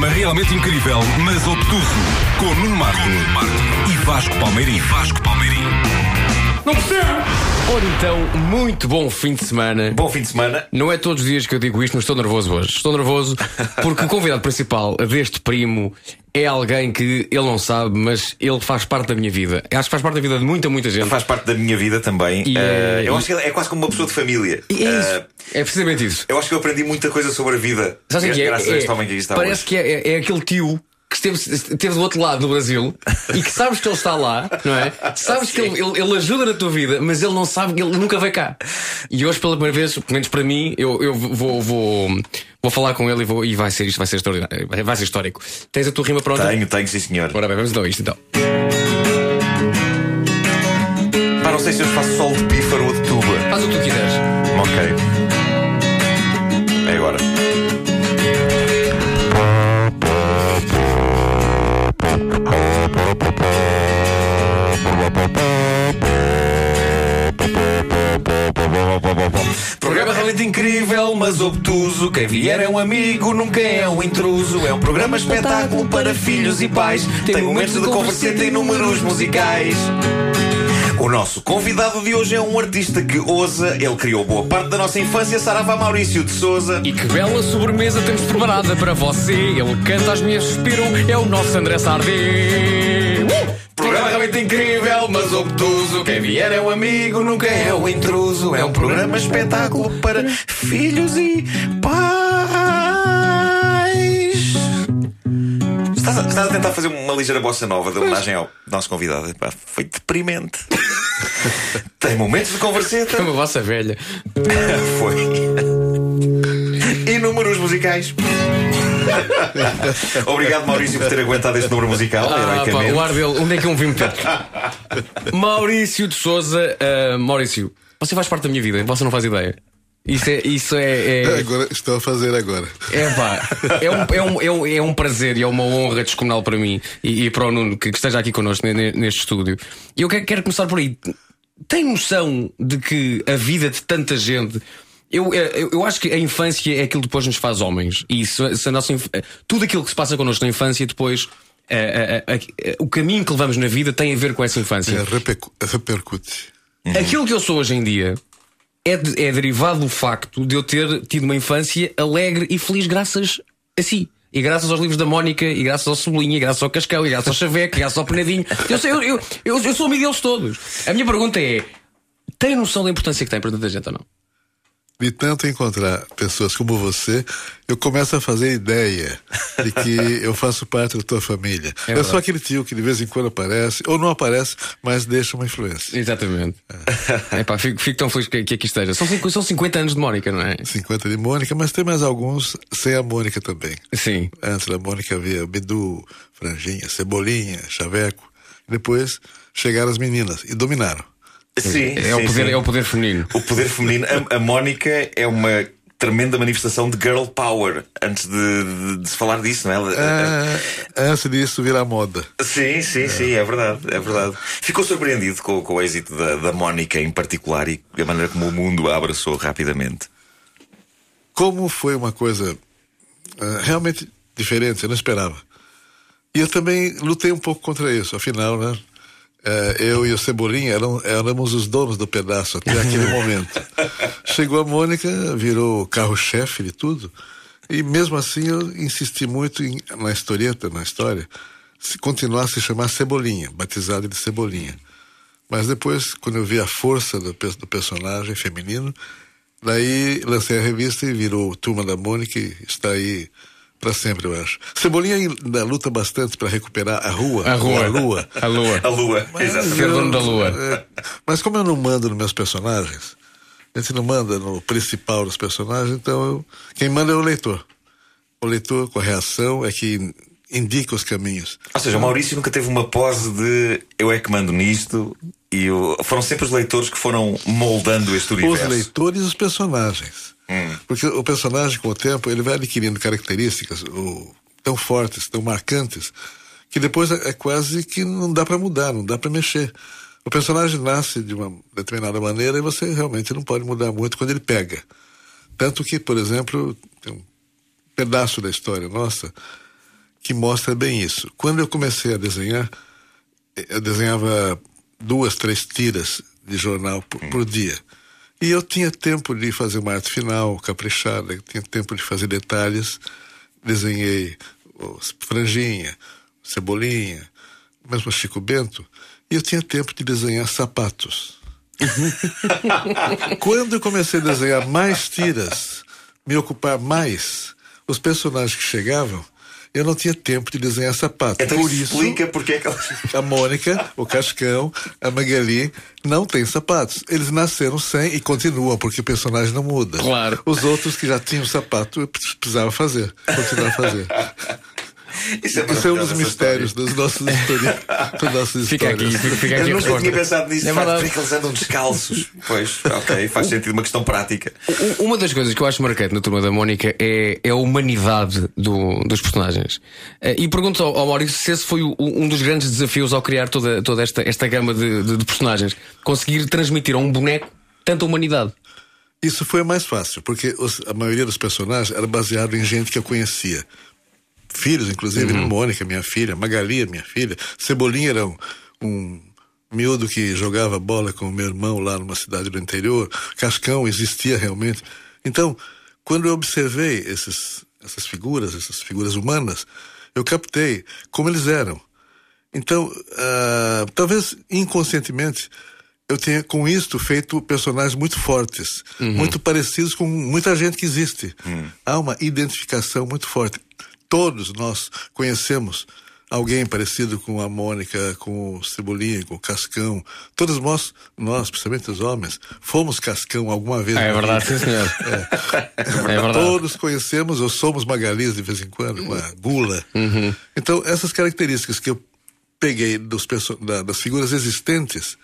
programa realmente incrível, mas obtuso, com Nuno Marco, e Vasco Palmeirim. Vasco Palmeirim. Não percebo! Ora então, muito bom fim de semana. Bom fim de semana. Não é todos os dias que eu digo isto, mas estou nervoso hoje. Estou nervoso porque o convidado principal deste primo é alguém que ele não sabe, mas ele faz parte da minha vida. Acho que faz parte da vida de muita, muita gente. Faz parte da minha vida também. E, Uh, eh, eu e- acho que é quase como uma pessoa de família. E é isso. Uh, É precisamente isso. eu acho que eu aprendi muita coisa sobre a vida. Sabes o que é? graças a É- este homem que aqui está Parece hoje. que é, é- é aquele tio que esteve, esteve do outro lado do Brasil e que sabes que ele está lá, não é? Sabes que ele, ele- ele ajuda na tua vida, mas ele não sabe que ele nunca veio cá. E hoje, pela primeira vez, pelo menos para mim, eu, eu vou, vou, vou falar com ele e, vou, e vai ser isto, vai ser extraordinário, vai- vai ser histórico. Tens a tua rima pronta? Tenho, tenho, sim senhor. Ora bem, vamos então a isto então. Pá, não sei se eu faço sol de pífaro ou de tuba. Faz o que tu quiseres. Ok. É agora. Programa realmente incrível, mas obtuso. Quem vier é um amigo, nunca é um intruso. É um programa espetáculo para filhos e pais. Tem momentos de conversa e números musicais. O nosso convidado de hoje é um artista que ousa. Ele criou boa parte da nossa infância, Sarava Maurício de Souza. E que bela sobremesa temos preparada para você. Ele canta, as minhas suspiram, é o nosso André Sardê. Uh! Programa realmente incrível, mas obtuso. Quem vier é um amigo, nunca é um intruso. É um programa espetáculo para filhos e pais. Estás a, estás a tentar fazer uma ligeira bossa nova de homenagem ao nosso convidado. Epá, foi deprimente. Tem momentos de É converseta. uma vossa velha. Foi. E números musicais. Obrigado, Maurício, por ter aguentado este número musical. Ah, pá, o ar dele, onde é que eu me vi meter? Maurício de Souza. ah, Maurício, você faz parte da minha vida, você não faz ideia. Isso é. Isso é, é... Agora, estou a fazer agora. É pá, é um, é, um, é, um, é um prazer e é uma honra descomunal para mim e, e para o Nuno que, que esteja aqui connosco ne- ne- neste estúdio. E eu quero, quero começar por aí. Tem noção de que a vida de tanta gente. Eu, eu, eu acho que a infância é aquilo que depois nos faz homens. E se, se a nossa, inf- tudo aquilo que se passa connosco na infância, depois. eh, eh, eh, o caminho que levamos na vida tem a ver com essa infância. É, repercu- repercute. Aquilo que eu sou hoje em dia é, de- é derivado do facto de eu ter tido uma infância alegre e feliz graças a si. E graças aos livros da Mónica, e graças ao Sublinha, e graças ao Cascão, e graças ao Chaveco, e graças ao Penadinho. Eu, sei, eu, eu, eu, eu sou amigo deles todos. A minha pergunta é: tem noção da importância que tem para tanta gente ou não? De tanto encontrar pessoas como você, eu começo a fazer ideia de que eu faço parte da tua família. É eu verdade. sou aquele tio que de vez em quando aparece, ou não aparece, mas deixa uma influência. Exatamente. É pá, fico, fico tão feliz que, que aqui esteja. São, são 50 anos de Mónica, não é? 50 de Mônica, mas tem mais alguns sem a Mônica também. Sim. Antes da Mônica havia Bidu, Franjinha, Cebolinha, Chaveco. Depois chegaram as meninas e dominaram. Sim, É, o sim, poder, sim. é o poder feminino. O poder feminino. A, a Mónica é uma tremenda manifestação de girl power. Antes de, de- de se falar disso, não é? Ah, antes disso virar moda. Sim, sim, sim, é verdade, é verdade. Ficou surpreendido com, com o êxito da, da Mónica em particular e a maneira como o mundo a abraçou rapidamente. Como foi uma coisa ah, realmente diferente, eu não esperava. E eu também lutei um pouco contra isso, afinal, né? Eh, eu e o Cebolinha eram, éramos os donos do pedaço até aquele momento. Chegou a Mônica, virou carro-chefe de tudo, e mesmo assim eu insisti muito em, na historieta, na história, se continuar a se chamar Cebolinha, batizado de Cebolinha. Mas depois, quando eu vi a força do, do personagem feminino, daí lancei a revista e virou Turma da Mônica e está aí para sempre, eu acho. Cebolinha ainda luta bastante para recuperar a rua, A rua. a lua. A lua. A lua, exatamente. dono da lua. É, mas como eu não mando nos meus personagens, a gente não manda no principal dos personagens, então eu- quem manda é o leitor. O leitor, com a reação, é que indica os caminhos. Ou seja, o Maurício nunca teve uma pose de eu é que mando nisto e o- foram sempre os leitores que foram moldando este universo. Os leitores e os personagens. Porque o personagem, com o tempo, ele vai adquirindo características tão fortes, tão marcantes, que depois é, é quase que não dá para mudar, não dá para mexer. O personagem nasce de uma determinada maneira e você realmente não pode mudar muito quando ele pega. Tanto que, por exemplo, tem um pedaço da história nossa que mostra bem isso. Quando eu comecei a desenhar, eu desenhava duas, três tiras de jornal por, por dia. E eu tinha tempo de fazer uma arte final, caprichada, tinha tempo de fazer detalhes. Desenhei Franjinha, Cebolinha, mesmo Chico Bento. E eu tinha tempo de desenhar sapatos. Quando eu comecei a desenhar mais tiras, me ocupar mais, os personagens que chegavam, eu não tinha tempo de desenhar sapatos. Então Por isso explica porque é que elas. a Mônica, o Cascão, a Magali não têm sapatos. Eles nasceram sem e continuam, porque o personagem não muda. Claro. Os outros que já tinham sapato, eu precisava fazer, continuar a fazer. Isso é, Isso é um dos mistérios das nossas histórias. Das nossas Fica histórias. aqui, fica aqui Eu nunca tinha pensado nisso, É facto, porque eles andam descalços. Pois, ok, faz sentido, uma questão prática. Uma das coisas que eu acho marcante na turma da Mónica é, é a humanidade do- dos personagens. Eh, E pergunto ao, ao Maurício se esse foi um dos grandes desafios ao criar toda, toda esta, esta gama de, de- de personagens. Conseguir transmitir a um boneco tanta humanidade. Isso foi mais fácil, porque a maioria dos personagens era baseado em gente que eu conhecia. Filhos, inclusive, Mônica, minha filha, Magali, minha filha. Cebolinha era um, um miúdo que jogava bola com o meu irmão lá numa cidade do interior. Cascão existia realmente. Então, quando eu observei esses, essas figuras, essas figuras humanas, eu captei como eles eram. Então, ah, talvez inconscientemente, eu tenha com isto feito personagens muito fortes, muito parecidos com muita gente que existe. Há uma identificação muito forte. Todos nós conhecemos alguém parecido com a Mônica, com o Cebolinha, com o Cascão. Todos nós, nós, principalmente os homens, fomos Cascão alguma vez. Ah, é verdade, sim, senhor. É verdade. Todos conhecemos ou somos Magalis de vez em quando, com a gula. Uhum. Então, essas características que eu peguei dos da- das figuras existentes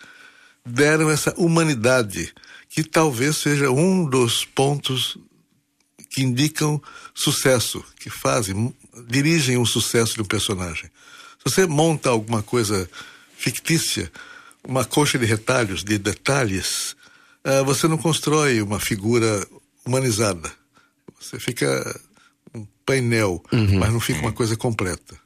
deram essa humanidade que talvez seja um dos pontos que indicam sucesso, que fazem, dirigem o sucesso de um personagem. Se você monta alguma coisa fictícia, uma coxa de retalhos, de detalhes, ah, você não constrói uma figura humanizada. Você fica um painel, mas não fica uma coisa completa.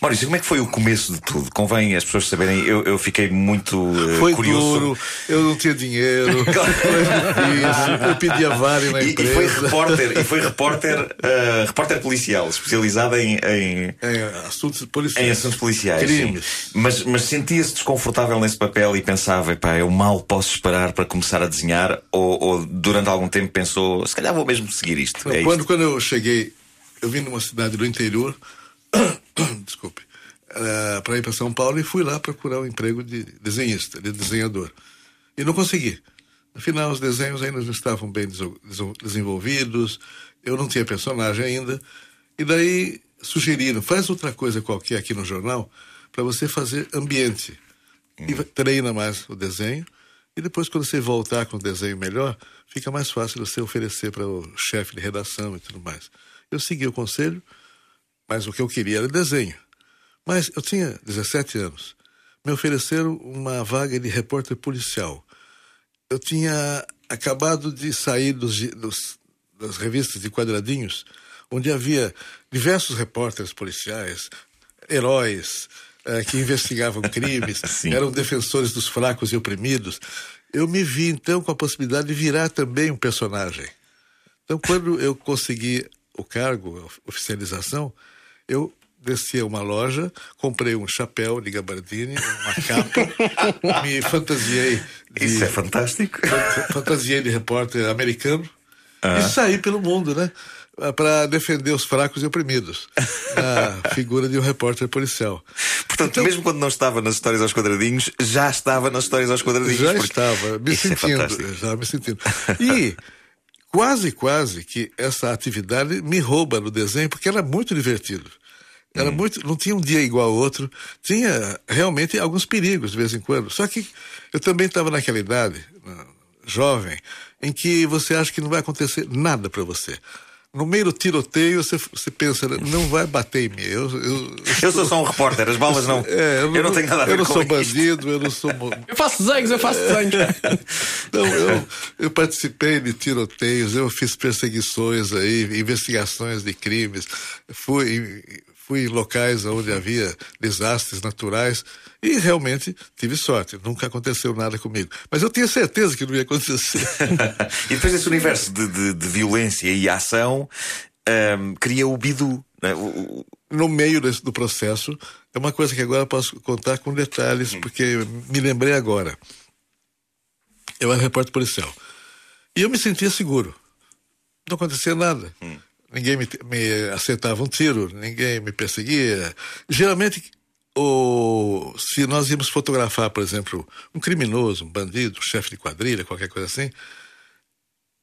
Maurício, como é que foi o começo de tudo? Convém as pessoas saberem, eu, eu fiquei muito eh, Foi curioso. duro, eu não tinha dinheiro, difícil, eu pedia vale na E, e empresa. foi repórter, e foi repórter, eh, repórter policial, especializado em, em, Em assuntos policiais. em assuntos policiais. Crimes. sim. Mas, mas sentia-se desconfortável nesse papel e pensava, pá, eu mal posso esperar para começar a desenhar? Ou, ou durante algum tempo pensou, se calhar vou mesmo seguir isto? Não, é quando, isto? quando eu cheguei, eu vim numa cidade do interior, desculpe, para ir para São Paulo e fui lá procurar um emprego de desenhista, de desenhador. E não consegui. Afinal, os desenhos ainda não estavam bem desenvolvidos, eu não tinha personagem ainda. E daí sugeriram, faz outra coisa qualquer aqui no jornal para você fazer ambiente. E vai- treina mais o desenho. E depois, quando você voltar com o desenho melhor, fica mais fácil você oferecer para o chefe de redação e tudo mais. Eu segui o conselho, mas o que eu queria era desenho. Mas eu tinha 17 anos. Me ofereceram uma vaga de repórter policial. Eu tinha acabado de sair dos, dos- das revistas de quadradinhos, onde havia diversos repórteres policiais, heróis, eh, que investigavam crimes, eram defensores dos fracos e oprimidos. Eu me vi, então, com a possibilidade de virar também um personagem. Então, quando eu consegui o cargo, a oficialização, eu desci a uma loja, comprei um chapéu de gabardine, uma capa, me fantasiei de, Isso é fantástico. fantasiei de repórter americano e saí pelo mundo, né? Para defender os fracos e oprimidos. A figura de um repórter policial. Portanto, Então- mesmo quando não estava nas histórias aos quadradinhos, já estava nas histórias aos quadradinhos. Já estava, me Isso é sentindo, fantástico. já me sentindo. E quase, quase que essa atividade me rouba no desenho, porque era muito divertido. Era Hum. muito, não tinha um dia igual ao outro. Tinha realmente alguns perigos de vez em quando. Só que eu também estava naquela idade, ah, jovem, em que você acha que não vai acontecer nada para você. No meio do tiroteio, você, você pensa, não vai bater em mim. Eu, eu, Eu sou só um repórter, as balas não. é, eu, não tenho nada a ver eu não com sou isto. bandido, eu não sou Eu faço desenhos, eu faço desenhos. Não, eu, eu participei de tiroteios, eu fiz perseguições aí, investigações de crimes, fui, fui em locais onde havia desastres naturais e realmente tive sorte. Nunca aconteceu nada comigo. Mas eu tinha certeza que não ia acontecer. e depois desse universo de, de, de violência e ação, um, cria o Bidu. Né? O, no meio desse, do processo, é uma coisa que agora posso contar com detalhes, porque me lembrei agora. Eu era repórter policial. E eu me sentia seguro. Não acontecia nada. Hum. Ninguém me, me acertava um tiro, ninguém me perseguia. Geralmente, o, se nós íamos fotografar, por exemplo, um criminoso, um bandido, um chefe de quadrilha, qualquer coisa assim,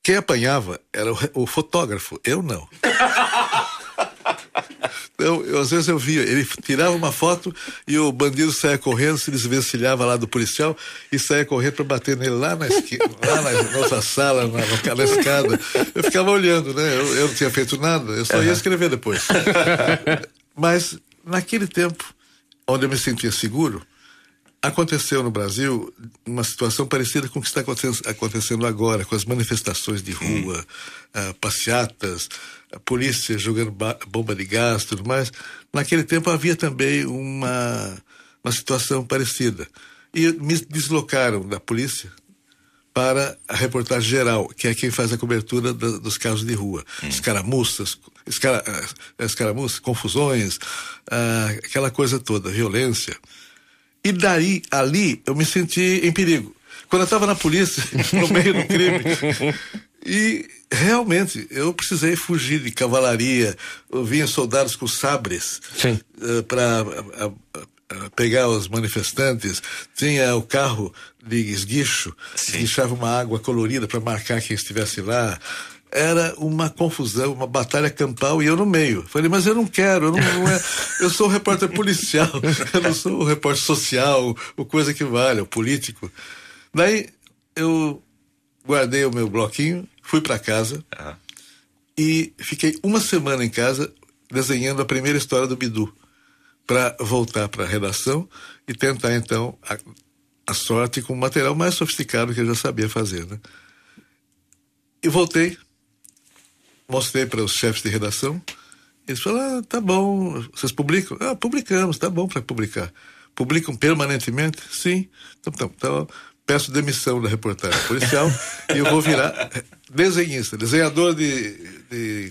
quem apanhava era o, o fotógrafo, eu não. Então, eu, às vezes eu via, ele tirava uma foto e o bandido saia correndo, se desvencilhava lá do policial e saia correndo para bater nele lá na esquina, lá na nossa sala, na, na escada. Eu ficava olhando, né? Eu, eu não tinha feito nada, eu só ia escrever depois. Mas naquele tempo, onde eu me sentia seguro, aconteceu no Brasil uma situação parecida com o que está acontecendo agora, com as manifestações de rua, uh, passeatas, a polícia jogando bomba de gás tudo mais. Naquele tempo havia também uma, uma situação parecida. E me deslocaram da polícia para a reportagem geral, que é quem faz a cobertura da, dos casos de rua. Hum. Escaramuças, escara, eh, escaramuças, confusões, ah, aquela coisa toda, violência. E daí, ali, eu me senti em perigo. Quando eu estava na polícia, no meio do crime, e realmente eu precisei fugir de cavalaria. Eu vinha soldados com sabres uh, para pegar os manifestantes. Tinha o carro de esguicho, Sim. que deixava uma água colorida para marcar quem estivesse lá era uma confusão, uma batalha campal e eu no meio. Falei, mas eu não quero, eu, não, não é, eu sou um repórter policial, eu não sou um repórter social, o coisa que vale, o político. Daí eu guardei o meu bloquinho, fui para casa uhum. e fiquei uma semana em casa desenhando a primeira história do Bidu para voltar para a redação e tentar então a, a sorte com o material mais sofisticado que eu já sabia fazer, né? E voltei mostrei para os chefes de redação. Eles falaram: ah, tá bom, vocês publicam? Ah, publicamos, tá bom para publicar. Publicam permanentemente? Sim. Então, então, então peço demissão da reportagem policial e eu vou virar desenhista, desenhador de, de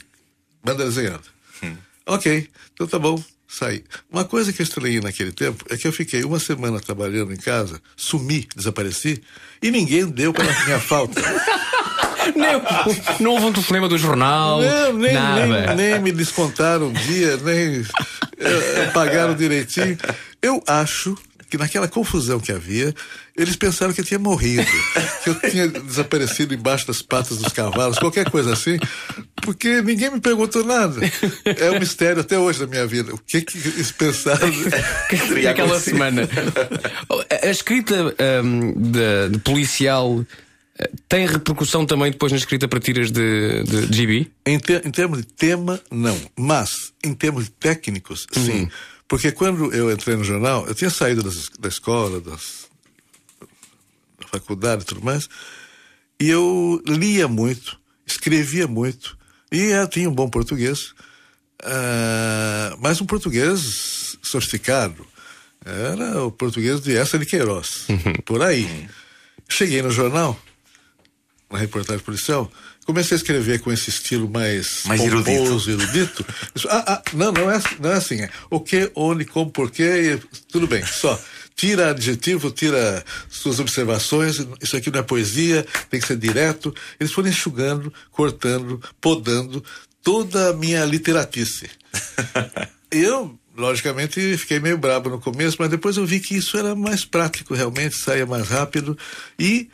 banda desenhada. Hum. Ok, então tá bom, saí. Uma coisa que eu estranhei naquele tempo é que eu fiquei uma semana trabalhando em casa, sumi, desapareci, e ninguém deu para minha falta. nem, não houve um telefonema do jornal. Não, nem, nada. Nem, nem me descontaram um dia, nem eh, pagaram direitinho. Eu acho que naquela confusão que havia, eles pensaram que eu tinha morrido, que eu tinha desaparecido embaixo das patas dos cavalos, qualquer coisa assim, porque ninguém me perguntou nada. É um mistério até hoje da minha vida. O que que eles pensaram? Aquela semana. A escrita um, de, de policial tem repercussão também depois na escrita para tiras de, de, de GB? Em, te, em, termos de tema, não. Mas, em termos técnicos, uhum. sim. Porque quando eu entrei no jornal, eu tinha saído das, da escola, das, da faculdade e tudo mais, e eu lia muito, escrevia muito, e eu tinha um bom português, uh, mas um português sofisticado. Era o português de essa de Queiroz, uhum. por aí. Cheguei no jornal, na reportagem policial, comecei a escrever com esse estilo mais, mais pomposo, erudito. erudito. Ah, ah, não, não é, não é assim. É o que, onde, como, porquê, tudo bem. Só tira adjetivo, tira suas observações. Isso aqui não é poesia, tem que ser direto. Eles foram enxugando, cortando, podando toda a minha literatice. eu logicamente fiquei meio brabo no começo, mas depois eu vi que isso era mais prático realmente, saia mais rápido e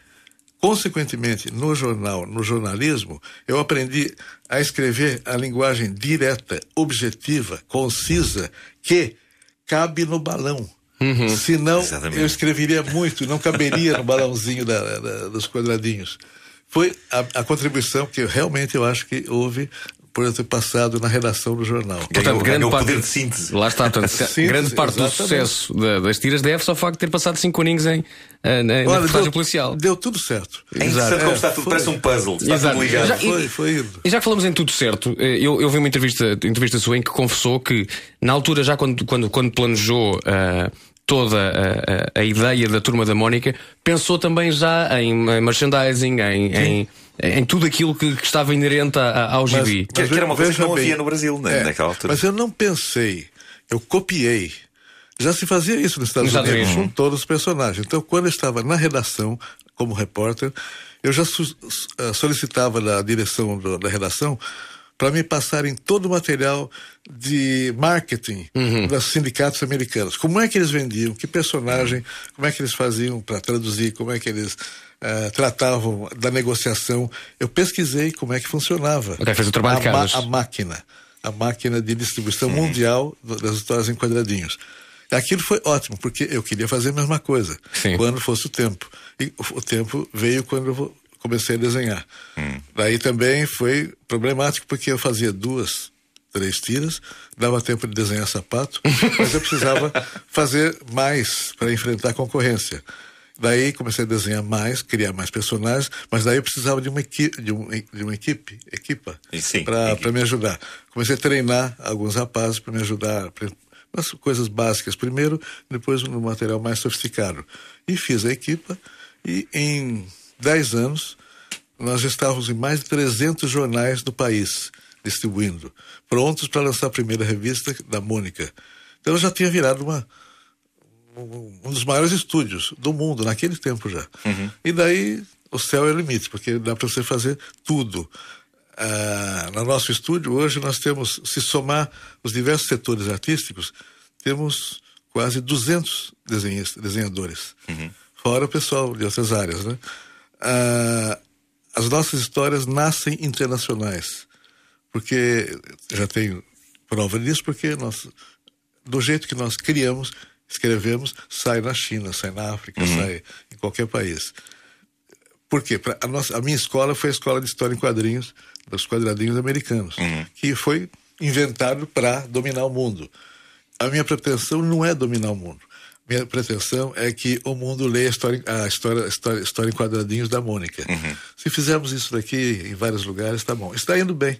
Consequentemente, no jornal, no jornalismo, eu aprendi a escrever a linguagem direta, objetiva, concisa, que cabe no balão. Uhum. Senão, Exatamente. eu escreveria muito, não caberia no balãozinho da, da, dos quadradinhos. Foi a, a, contribuição que realmente eu acho que houve por eu ter passado na redação do jornal. Portanto, ganhou, grande ganhou parte, poder de síntese. Lá está, portanto, síntese, grande parte exatamente. do sucesso da, das tiras deve-se ao facto de ter passado cinco aninhos em, na, na Olha, reportagem deu, policial. deu tudo certo. É interessante como É, está tudo, foi. parece um puzzle. Está Exato. tudo ligado. Já- Foi, e- foi indo. E já que falamos em tudo certo, eh, eu, eu vi uma entrevista, entrevista sua em que confessou que, na altura, já quando, quando, quando planejou ah, toda a, a- a ideia da turma da Mónica, pensou também já em merchandising, em, em, em tudo aquilo que, que estava inerente a- ao gibi. Que- que era uma coisa que não bem, havia no Brasil, né, é, naquela altura. Mas eu não pensei, eu copiei. Já se fazia isso nos Estados Nos Estados Unidos Unidos. com todos os personagens. Então, quando eu estava na redação, como repórter, eu já eh, solicitava da direção da redação para me passarem todo o material de marketing dos sindicatos americanos. Como é que eles vendiam, que personagem, como é que eles faziam para traduzir, como é que eles eh, tratavam da negociação. Eu pesquisei como é que funcionava Ok, fez o trabalho a, ma- a máquina, a máquina de distribuição mundial do- das histórias em quadradinhos. Aquilo foi ótimo, porque eu queria fazer a mesma coisa, Sim. quando fosse o tempo. E o, tempo veio quando eu comecei a desenhar. Daí também foi problemático, porque eu fazia duas, três tiras, dava tempo de desenhar sapato, mas eu precisava fazer mais para enfrentar a concorrência. Daí comecei a desenhar mais, criar mais personagens, mas daí eu precisava de uma equipe, de, um, de uma equipe, equipa, para me ajudar. Comecei a treinar alguns rapazes para me ajudar, nas coisas básicas primeiro, depois no material mais sofisticado. E fiz a equipa e em 10 anos nós já estávamos em mais de 300 jornais do país distribuindo, prontos para lançar a primeira revista da Mônica. Então eu já tinha virado uma um dos maiores estúdios do mundo naquele tempo já. E daí o céu é o limite, porque dá para você fazer tudo. Ah, no nosso estúdio hoje nós temos, se somar os diversos setores artísticos, temos quase 200 desenhistas, desenhadores, fora o pessoal de outras áreas, né? Ah, as nossas histórias nascem internacionais, porque já tenho prova disso, porque nós, do jeito que nós criamos, escrevemos, sai na China, sai na África, sai em qualquer país. Por quê? Pra- a, nossa, a minha escola foi a escola de história em quadrinhos, dos quadradinhos americanos, que foi inventado para dominar o mundo. A minha pretensão não é dominar o mundo. Minha pretensão é que o mundo leia a história, a história, a história, a história em quadradinhos da Mônica. Se fizermos isso daqui em vários lugares, está bom. Está indo bem.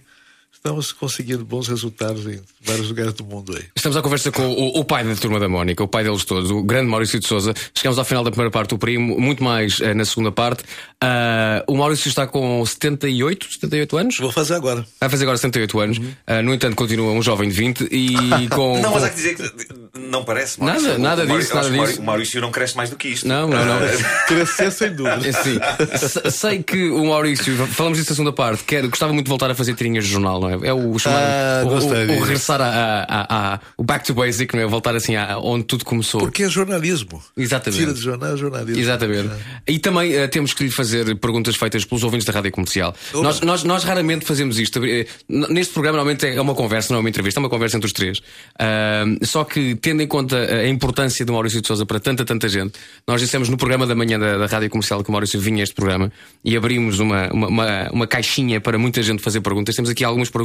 Estamos conseguindo bons resultados em vários lugares do mundo aí. Estamos à conversa com o, o pai da turma da Mónica, o pai deles todos, o grande Maurício de Souza. Chegamos ao final da primeira parte, o primo, muito mais eh, na segunda parte. Ah, o Maurício está com 78, 78 anos? Vou fazer agora. Vai fazer agora 78 anos. Ah, no entanto, continua um jovem de 20 e com. Não, mas há que dizer que não parece. Nada, Maurício. nada O Mauri- disso, eu acho nada o disso. O Maurício não cresce mais do que isto. Não, não, não. Crescer sem dúvida. É se- sei que o Maurício, falamos disso na segunda parte, quer, gostava muito de voltar a fazer tirinhas de jornal, não é? É o chamado. Ah, o, o, o regressar a, a- a- o back to basic, não é? Voltar assim a, onde tudo começou. Porque é jornalismo. Exatamente. Tira de jornal é jornalismo. Exatamente. E também eh, temos que lhe fazer perguntas feitas pelos ouvintes da rádio comercial. Nós, nós, nós raramente fazemos isto. Eh, Neste programa, normalmente é uma conversa, não é uma entrevista, é uma conversa entre os três. Ahm, só que, tendo em conta a importância do Maurício de Souza para tanta, tanta gente, nós dissemos no programa da manhã da, da rádio comercial que o Maurício vinha a este programa e abrimos uma, uma, uma, uma caixinha para muita gente fazer perguntas. Temos aqui algumas perguntas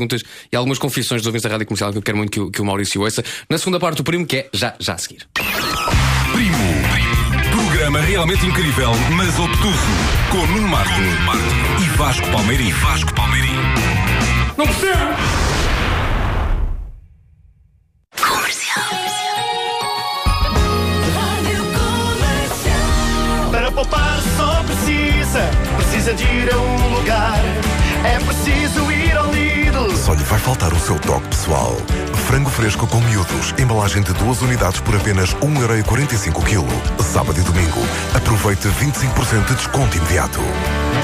e algumas confissões dos ouvintes da rádio comercial que eu quero muito que, o- que o Maurício ouça. Na segunda parte, o primo, que é já, já a seguir. Primo. Programa realmente incrível, mas obtuso. Com Nuno Marco e Vasco Palmeirim. Vasco Palmeirim. Não percebo! Para poupar só precisa, precisa de ir a um lugar. É preciso ir ao Lidl. Só lhe vai faltar o seu toque pessoal. Frango fresco com miúdos, embalagem de duas unidades por apenas 1,45€ kg. Sábado e domingo. Aproveite 25% de desconto imediato.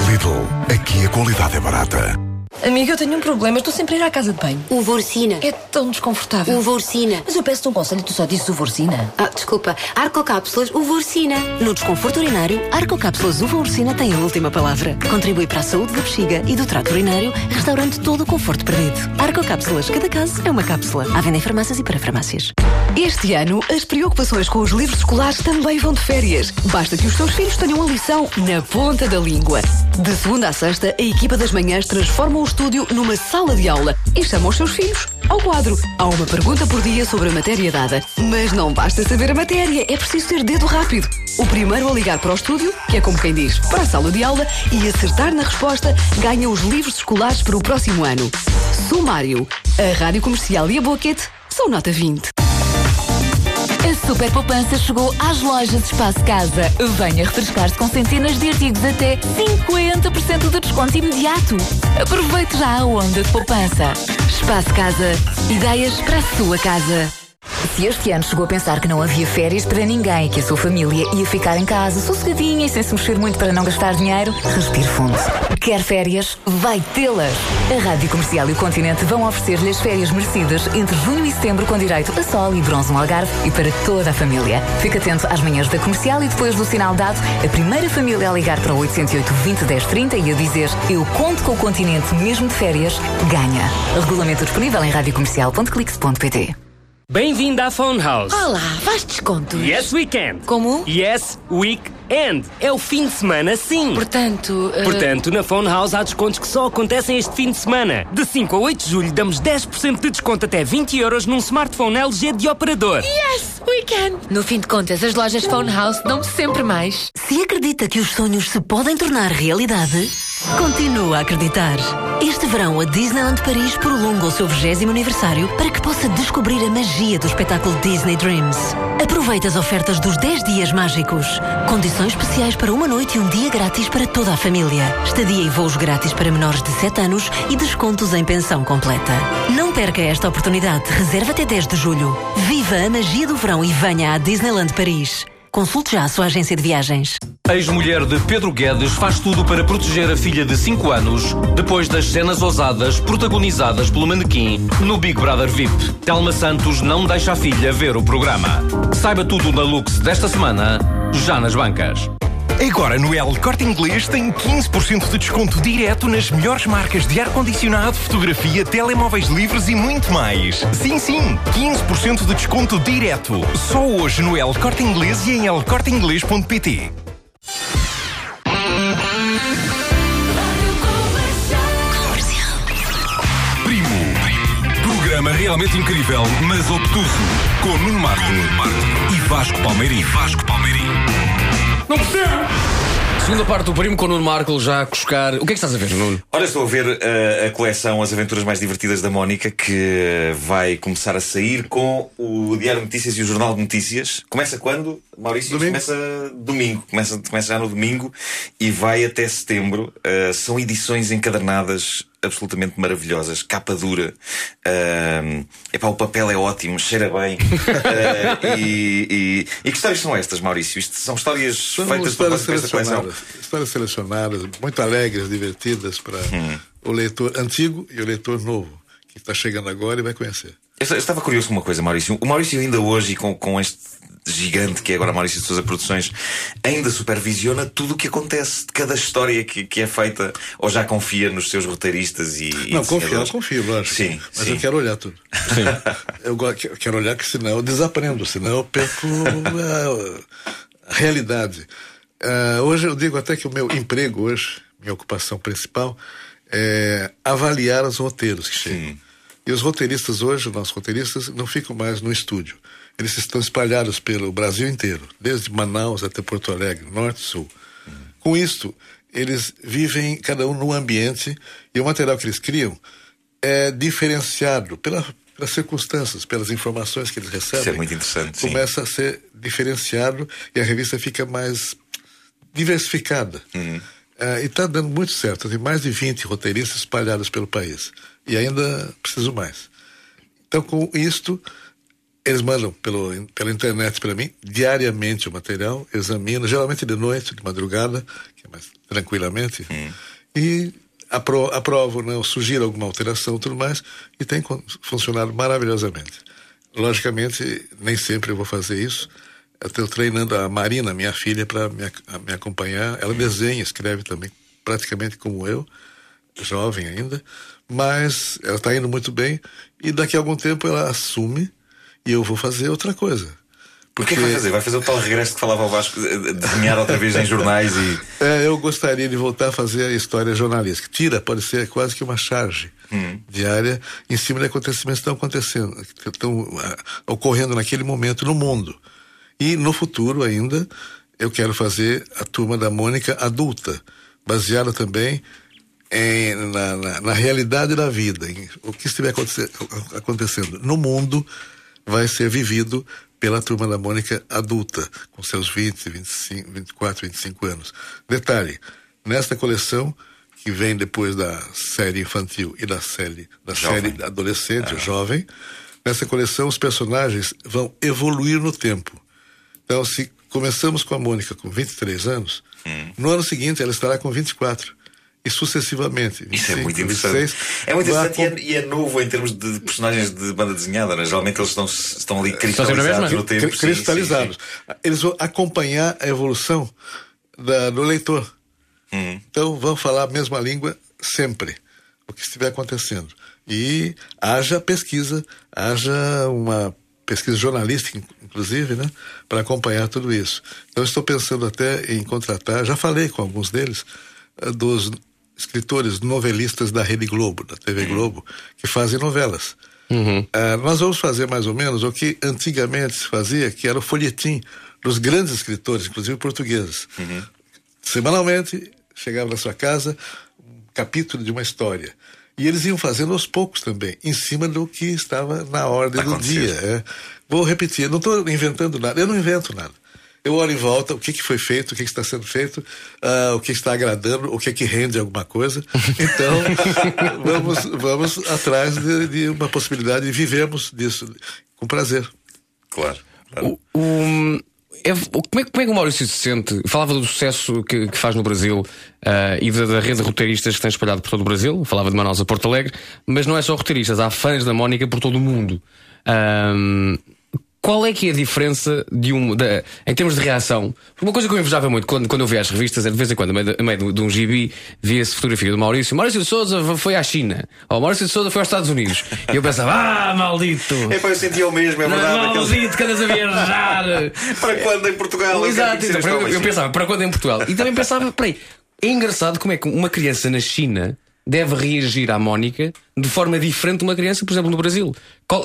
Lidl, aqui a qualidade é barata. Amiga, eu tenho um problema. Estou sempre a ir à casa de banho. Uvorcina. É tão desconfortável. Uvorcina. Mas eu peço-te um conselho e tu só dizes uvorcina. Ah, desculpa. Arcocápsulas Uvorcina. No desconforto urinário, Arcocápsulas Uva Ursina tem a última palavra. Contribui para a saúde da bexiga e do trato urinário, restaurando todo o conforto perdido. Arcocápsulas, cada caso é uma cápsula. À venda em farmácias e para farmácias. Este ano, as preocupações com os livros escolares também vão de férias. Basta que os teus filhos tenham a lição na ponta da língua. De segunda a sexta, a equipa das manhãs transforma o estúdio numa sala de aula e chama os seus filhos ao quadro. Há uma pergunta por dia sobre a matéria dada. Mas não basta saber a matéria, é preciso ter dedo rápido. O primeiro a ligar para o estúdio, que é como quem diz, para a sala de aula, e acertar na resposta, ganha os livros escolares para o próximo ano. Sumário. A Rádio Comercial e a Boquete são nota 20. A Super Poupança chegou às lojas Espaço Casa. Venha refrescar-se com centenas de artigos até 50% de desconto imediato. Aproveite já a onda de poupança. Espaço Casa. Ideias para a sua casa. Se este ano chegou a pensar que não havia férias para ninguém que a sua família ia ficar em casa sossegadinha e sem se mexer muito para não gastar dinheiro, respire fundo. Quer férias? Vai tê-las! A Rádio Comercial e o Continente vão oferecer-lhe as férias merecidas entre junho e setembro com direito a sol e bronze no Algarve e para toda a família. Fique atento às manhãs da Comercial e depois do sinal dado, a primeira família a ligar para o 808 20 10 30 e a dizer eu conto com o Continente mesmo de férias, ganha. Regulamento disponível em radiocomercial.clix.pt Bem-vindo à Phone House. Olá, faz descontos. Yes Weekend. Como? Yes Weekend. É o fim de semana, sim. Portanto. Uh... Portanto, na Phone House há descontos que só acontecem este fim de semana. De 5 a 8 de julho damos 10% de desconto até 20 euros num smartphone LG de operador. Yes Weekend. No fim de contas, as lojas Phone House dão sempre mais. Se acredita que os sonhos se podem tornar realidade, continua a acreditar. Este verão, a Disneyland Paris prolonga o seu 20 aniversário para que possa descobrir a magia do espetáculo Disney Dreams. Aproveite as ofertas dos 10 dias mágicos. Condições especiais para uma noite e um dia grátis para toda a família. Estadia e voos grátis para menores de 7 anos e descontos em pensão completa. Não perca esta oportunidade. Reserva até 10 de julho. Viva a magia do verão e venha à Disneyland Paris. Consulte já a sua agência de viagens. Ex-mulher de Pedro Guedes faz tudo para proteger a filha de 5 anos depois das cenas ousadas protagonizadas pelo manequim no Big Brother VIP. Telma Santos não deixa a filha ver o programa. Saiba tudo na Lux desta semana, já nas bancas. Agora no El Corte Inglês tem 15% de desconto direto nas melhores marcas de ar-condicionado, fotografia, telemóveis livres e muito mais. Sim, sim, 15% de desconto direto. Só hoje no El Corte Inglês e em elcorteinglês.pt. Programa realmente incrível, mas obtuso. Com Nuno Marco e Vasco. Vasco Palmeirim. Não percebo! Segunda parte do primo com o Nuno Marco já a cuscar. O que é que estás a ver, Nuno? Olha, estou a ver uh, a coleção As Aventuras Mais Divertidas da Mónica, que vai começar a sair com o Diário de Notícias e o Jornal de Notícias. Começa quando, Maurício? Domingo. Começa domingo. Começa, começa já no domingo e vai até setembro. Uh, são edições encadernadas absolutamente maravilhosas, capa dura. Uh, epá, o papel é ótimo, cheira bem. Uh, e, e, e que histórias são estas, Maurício? Isto são histórias São feitas para esta coleção. selecionadas, histórias selecionadas, muito alegres, divertidas para Hum. o leitor antigo e o leitor novo, que está chegando agora e vai conhecer. Eu eu estava curioso com uma coisa, Maurício. O Maurício ainda hoje, com, com este gigante que é agora Maurício de Sousa Produções, ainda supervisiona tudo o que acontece, de cada história que, que é feita, ou já confia nos seus roteiristas e. e Não, confio, desenhadores? confio, lógico. Sim, Mas sim. eu quero olhar tudo. Eu go- que- quero olhar, que senão eu desaprendo, senão eu perco a, a realidade. Ah, hoje eu digo até que o meu emprego hoje, minha ocupação principal, é avaliar os roteiros que chegam. E os roteiristas hoje, os nossos roteiristas, não ficam mais no estúdio. Eles estão espalhados pelo Brasil inteiro, desde Manaus até Porto Alegre, norte e sul. Com isto, eles vivem cada um num ambiente e o material que eles criam é diferenciado pela, pelas circunstâncias, pelas informações que eles recebem. Isso é muito interessante. sim. Começa a ser diferenciado e a revista fica mais diversificada. Uhum. Ah, e está dando muito certo. Tem mais de 20 roteiristas espalhados pelo país. E ainda preciso mais. Então, com isto, eles mandam pelo, pela internet para mim, diariamente o material, examino, geralmente de noite, de madrugada, que é mais tranquilamente, e apro aprovo, né, sugiro alguma alteração tudo mais, e tem funcionado maravilhosamente. Logicamente, nem sempre eu vou fazer isso. Eu estou treinando a Marina, minha filha, para me, me acompanhar. Ela desenha, escreve também, praticamente como eu, jovem ainda, mas ela está indo muito bem. E daqui a algum tempo ela assume e eu vou fazer outra coisa. O que é que vai fazer? Vai fazer o tal regresso que falava o Vasco, de desenhar outra vez em jornais e. É, eu gostaria de voltar a fazer a história jornalística. Tira pode ser quase que uma charge Hum. diária em cima de acontecimentos que estão acontecendo, que estão ah, ocorrendo naquele momento no mundo. E no futuro ainda, eu quero fazer a turma da Mônica adulta, baseada também em- na, na- na realidade da vida. em o que estiver aconte- acontecendo no mundo vai ser vivido pela turma da Mônica adulta, com seus 20, 25, 24, 25 anos. Detalhe, nesta coleção, que vem depois da série infantil e da série, da Jovem. série adolescente, jovem, nessa coleção os personagens vão evoluir no tempo. Então, se começamos com a Mônica com 23 anos, Hum. no ano seguinte ela estará com 24. E sucessivamente. Isso é 25, muito interessante. 26, é muito interessante e é, e é novo em termos de personagens de banda desenhada, né? geralmente eles estão, estão ali cristalizados no tempo. Cri- sim, cristalizados. sim, Eles vão acompanhar a evolução da- do leitor. Hum. Então vão falar a mesma língua sempre, o que estiver acontecendo. E haja pesquisa, haja uma pesquisa jornalística, in- inclusive, né, para acompanhar tudo isso. Então estou pensando até em contratar, já falei com alguns deles, eh, dos escritores novelistas da Rede Globo, da TV Globo, que fazem novelas. Ah, nós vamos fazer mais ou menos o que antigamente se fazia, que era o folhetim dos grandes escritores, inclusive portugueses. Semanalmente, chegava na sua casa um capítulo de uma história. E eles iam fazendo aos poucos também, em cima do que estava na ordem do dia. é. Vou repetir, não estou inventando nada, eu não invento nada. Eu olho em volta, o que, que foi feito, o que, que está sendo feito, ah, o que está agradando, o que que rende alguma coisa. Então, vamos, vamos atrás de, de uma possibilidade de vivermos disso com prazer. Claro. O, o- é- como, é, como é que o Maurício se sente? Falava do sucesso que, que faz no Brasil ah, e da, da rede de roteiristas que tem espalhado por todo o Brasil. Falava de Manaus a Porto Alegre, mas não é só roteiristas, há fãs da Mónica por todo o mundo. Ahm, qual é que é a diferença de um, da- em termos de reação? Uma coisa que eu invejava muito quando, quando eu via as revistas é de vez em quando, a meio, de- meio de, de um gibi, via-se fotografia do Maurício. Maurício de Souza foi à China, ou Maurício de Souza foi aos Estados Unidos. E eu pensava, ah, maldito! É para eu sentir o mesmo, é verdade. maldito, que andas a viajar. para quando em Portugal? eu Exato, eu, eu sim. pensava, para quando em Portugal? E também pensava, peraí, é engraçado como é que uma criança na China deve reagir à Mónica de forma diferente de uma criança, por exemplo, no Brasil.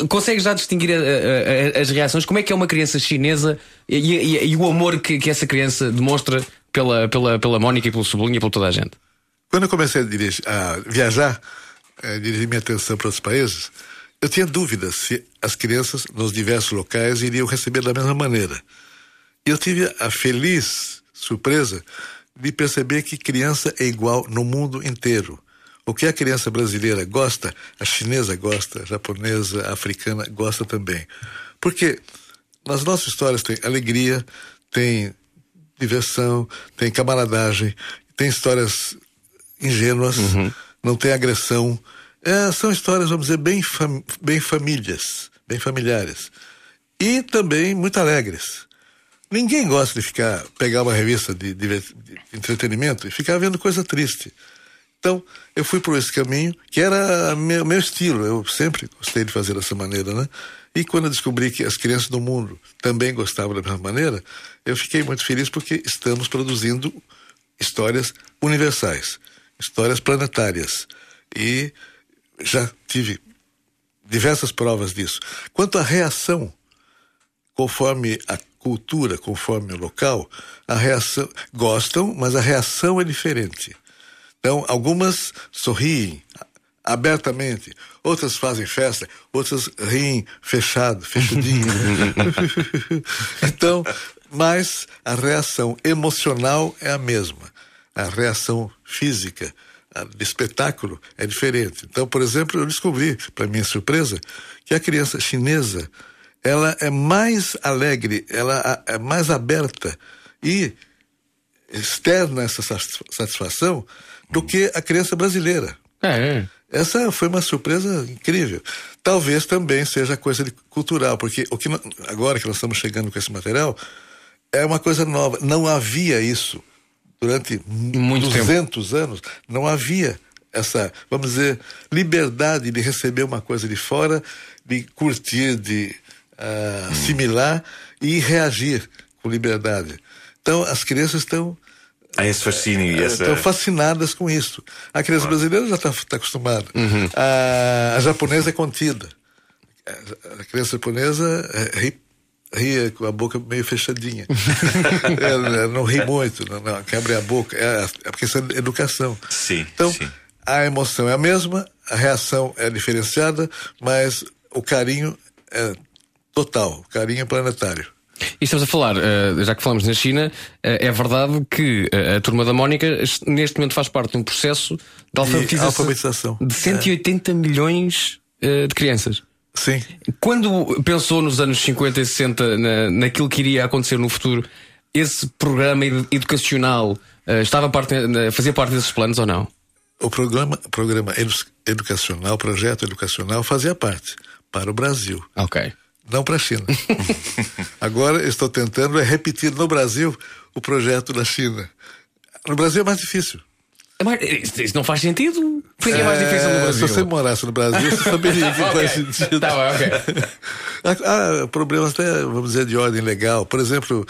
Consegues já distinguir a- a- a- as reações? Como é que é uma criança chinesa e, e- e o amor que, que essa criança demonstra pela, pela, pela Mónica e pelo Sublinha e por toda a gente? Quando eu comecei a, dirigir, a viajar, eh, dirigir minha atenção para outros países, eu tinha dúvidas se as crianças nos diversos locais iriam receber da mesma maneira. E eu tive a feliz surpresa de perceber que criança é igual no mundo inteiro. O que a criança brasileira gosta, a chinesa gosta, a japonesa, a africana gosta também. Porque nas nossas histórias tem alegria, tem diversão, tem camaradagem, tem histórias ingênuas, não tem agressão. É, são histórias, vamos dizer, bem, fam bem famílias, bem familiares. E também muito alegres. Ninguém gosta de ficar, pegar uma revista de, de- de entretenimento e ficar vendo coisa triste. Então, eu fui por esse caminho, que era meu, meu estilo. Eu sempre gostei de fazer dessa maneira, né? E quando eu descobri que as crianças do mundo também gostavam da mesma maneira, eu fiquei muito feliz porque estamos produzindo histórias universais, histórias planetárias. E já tive diversas provas disso. Quanto à reação, conforme a cultura, conforme o local, a reação gostam, mas a reação é diferente. Então, algumas sorriem abertamente, outras fazem festa, outras riem fechado, fechadinho. então, mas a reação emocional é a mesma. A reação física de espetáculo é diferente. Então, por exemplo, eu descobri, para minha surpresa, que a criança chinesa ela é mais alegre, ela é mais aberta e externa essa satis- satisfação do que a criança brasileira. É, Essa foi uma surpresa incrível. Talvez também seja coisa cultural, porque o que agora que nós estamos chegando com esse material é uma coisa nova. Não havia isso durante Muito 200 anos. Não havia essa, vamos dizer, liberdade de receber uma coisa de fora, de curtir, de a assimilar e reagir com liberdade. Então, as crianças estão Há esse fascínio e eh, essa. estão fascinadas com isso. A criança brasileira já está acostumada. A, a japonesa é contida. A, criança japonesa eh, ri, ria com a boca meio fechadinha. Ela não ri muito, não, não quebra a boca. É, é porque isso é educação. Sim. Então, sim. a emoção é a mesma, a reação é diferenciada, mas o carinho é total, carinho é planetário. E estamos a falar, eh, já que falamos na China, eh, é verdade que eh, a turma da Mónica neste momento faz parte de um processo de alfabetização, alfabetização. de 180 milhões eh, de crianças. Sim. Quando pensou nos anos 50 e 60 na, naquilo que iria acontecer no futuro, esse programa edu- educacional estava parte, fazia parte desses planos ou não? O programa, programa edu- educacional, projeto educacional, fazia parte para o Brasil. Ok. Não para a China. Agora estou tentando é repetir no Brasil o projeto da China. No Brasil é mais difícil. É mais- Isso isso não faz sentido? Por que é mais difícil no É, Brasil? Se você morasse no Brasil, você saberia que Ok. faz sentido. Tá ok. Há, há problemas até, vamos dizer, de ordem legal. Por exemplo,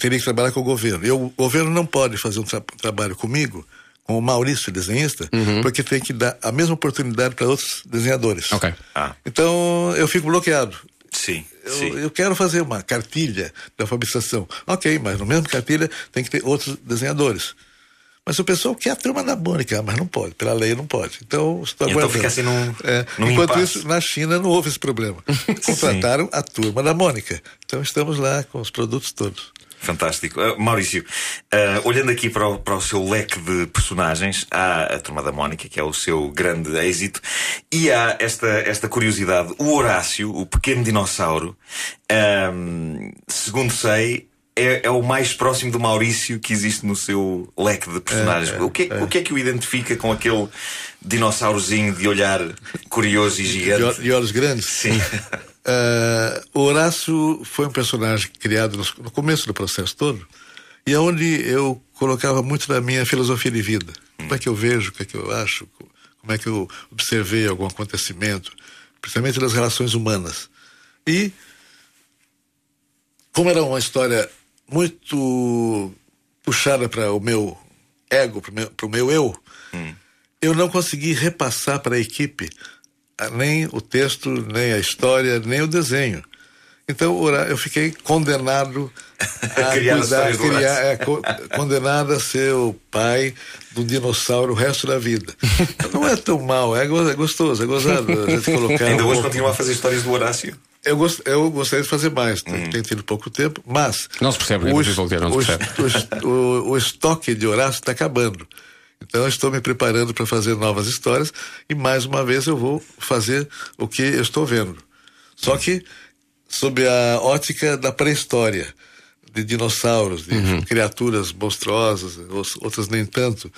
teria que trabalhar com o governo. E o governo não pode fazer um tra- trabalho comigo, com o Maurício, desenhista, Uhum. porque tem que dar a mesma oportunidade para outros desenhadores. Ok. Ah, Então eu fico bloqueado. sim, Eu, sim. eu quero fazer uma cartilha de alfabetização. Ok, mas no mesmo cartilha tem que ter outros desenhadores. Mas o pessoal quer a turma da Mônica, mas não pode, pela lei não pode. Então, estou Então fica assim num- É, num Enquanto impasse. isso, na China não houve esse problema. Contrataram a turma da Mônica. Então estamos lá com os produtos todos. Fantástico. Ah, Maurício, ah, olhando aqui para o, para o seu leque de personagens, há a Turma da Mónica, que é o seu grande êxito, e há esta, esta curiosidade. O Horácio, o pequeno dinossauro, ahm, segundo sei, é, é o mais próximo do Maurício que existe no seu leque de personagens. É, é, o, que é, o que é que o identifica com aquele dinossaurozinho de olhar curioso e De, gigante? ol- de olhos grandes. Sim. Ah, o Horácio foi um personagem criado no, no começo do processo todo e aonde eu colocava muito da minha filosofia de vida. Como é que eu vejo, o que é que eu acho, co- como é que eu observei algum acontecimento, principalmente das relações humanas. E como era uma história muito puxada para o meu ego, para o meu, meu eu, eu não consegui repassar para a equipe ah, nem o texto, nem a história, nem o desenho. Então eu fiquei condenado a Criar cuidar, criar, é, co- condenado a ser o pai do dinossauro o resto da vida. Não é tão mal, é, é gostoso, é gozado. A gente colocar Ainda um hoje pouco- continua a fazer histórias do Horácio. Eu, gost, eu gostaria de fazer mais, tem tido pouco tempo, mas. Não se percebe, o, não es- se percebe, não o percebe. o o- o estoque de Horácio está acabando. Então eu estou me preparando para fazer novas histórias e mais uma vez eu vou fazer o que eu estou vendo. Só que sob a ótica da pré-história, de dinossauros, de criaturas monstruosas, os- outras nem tanto.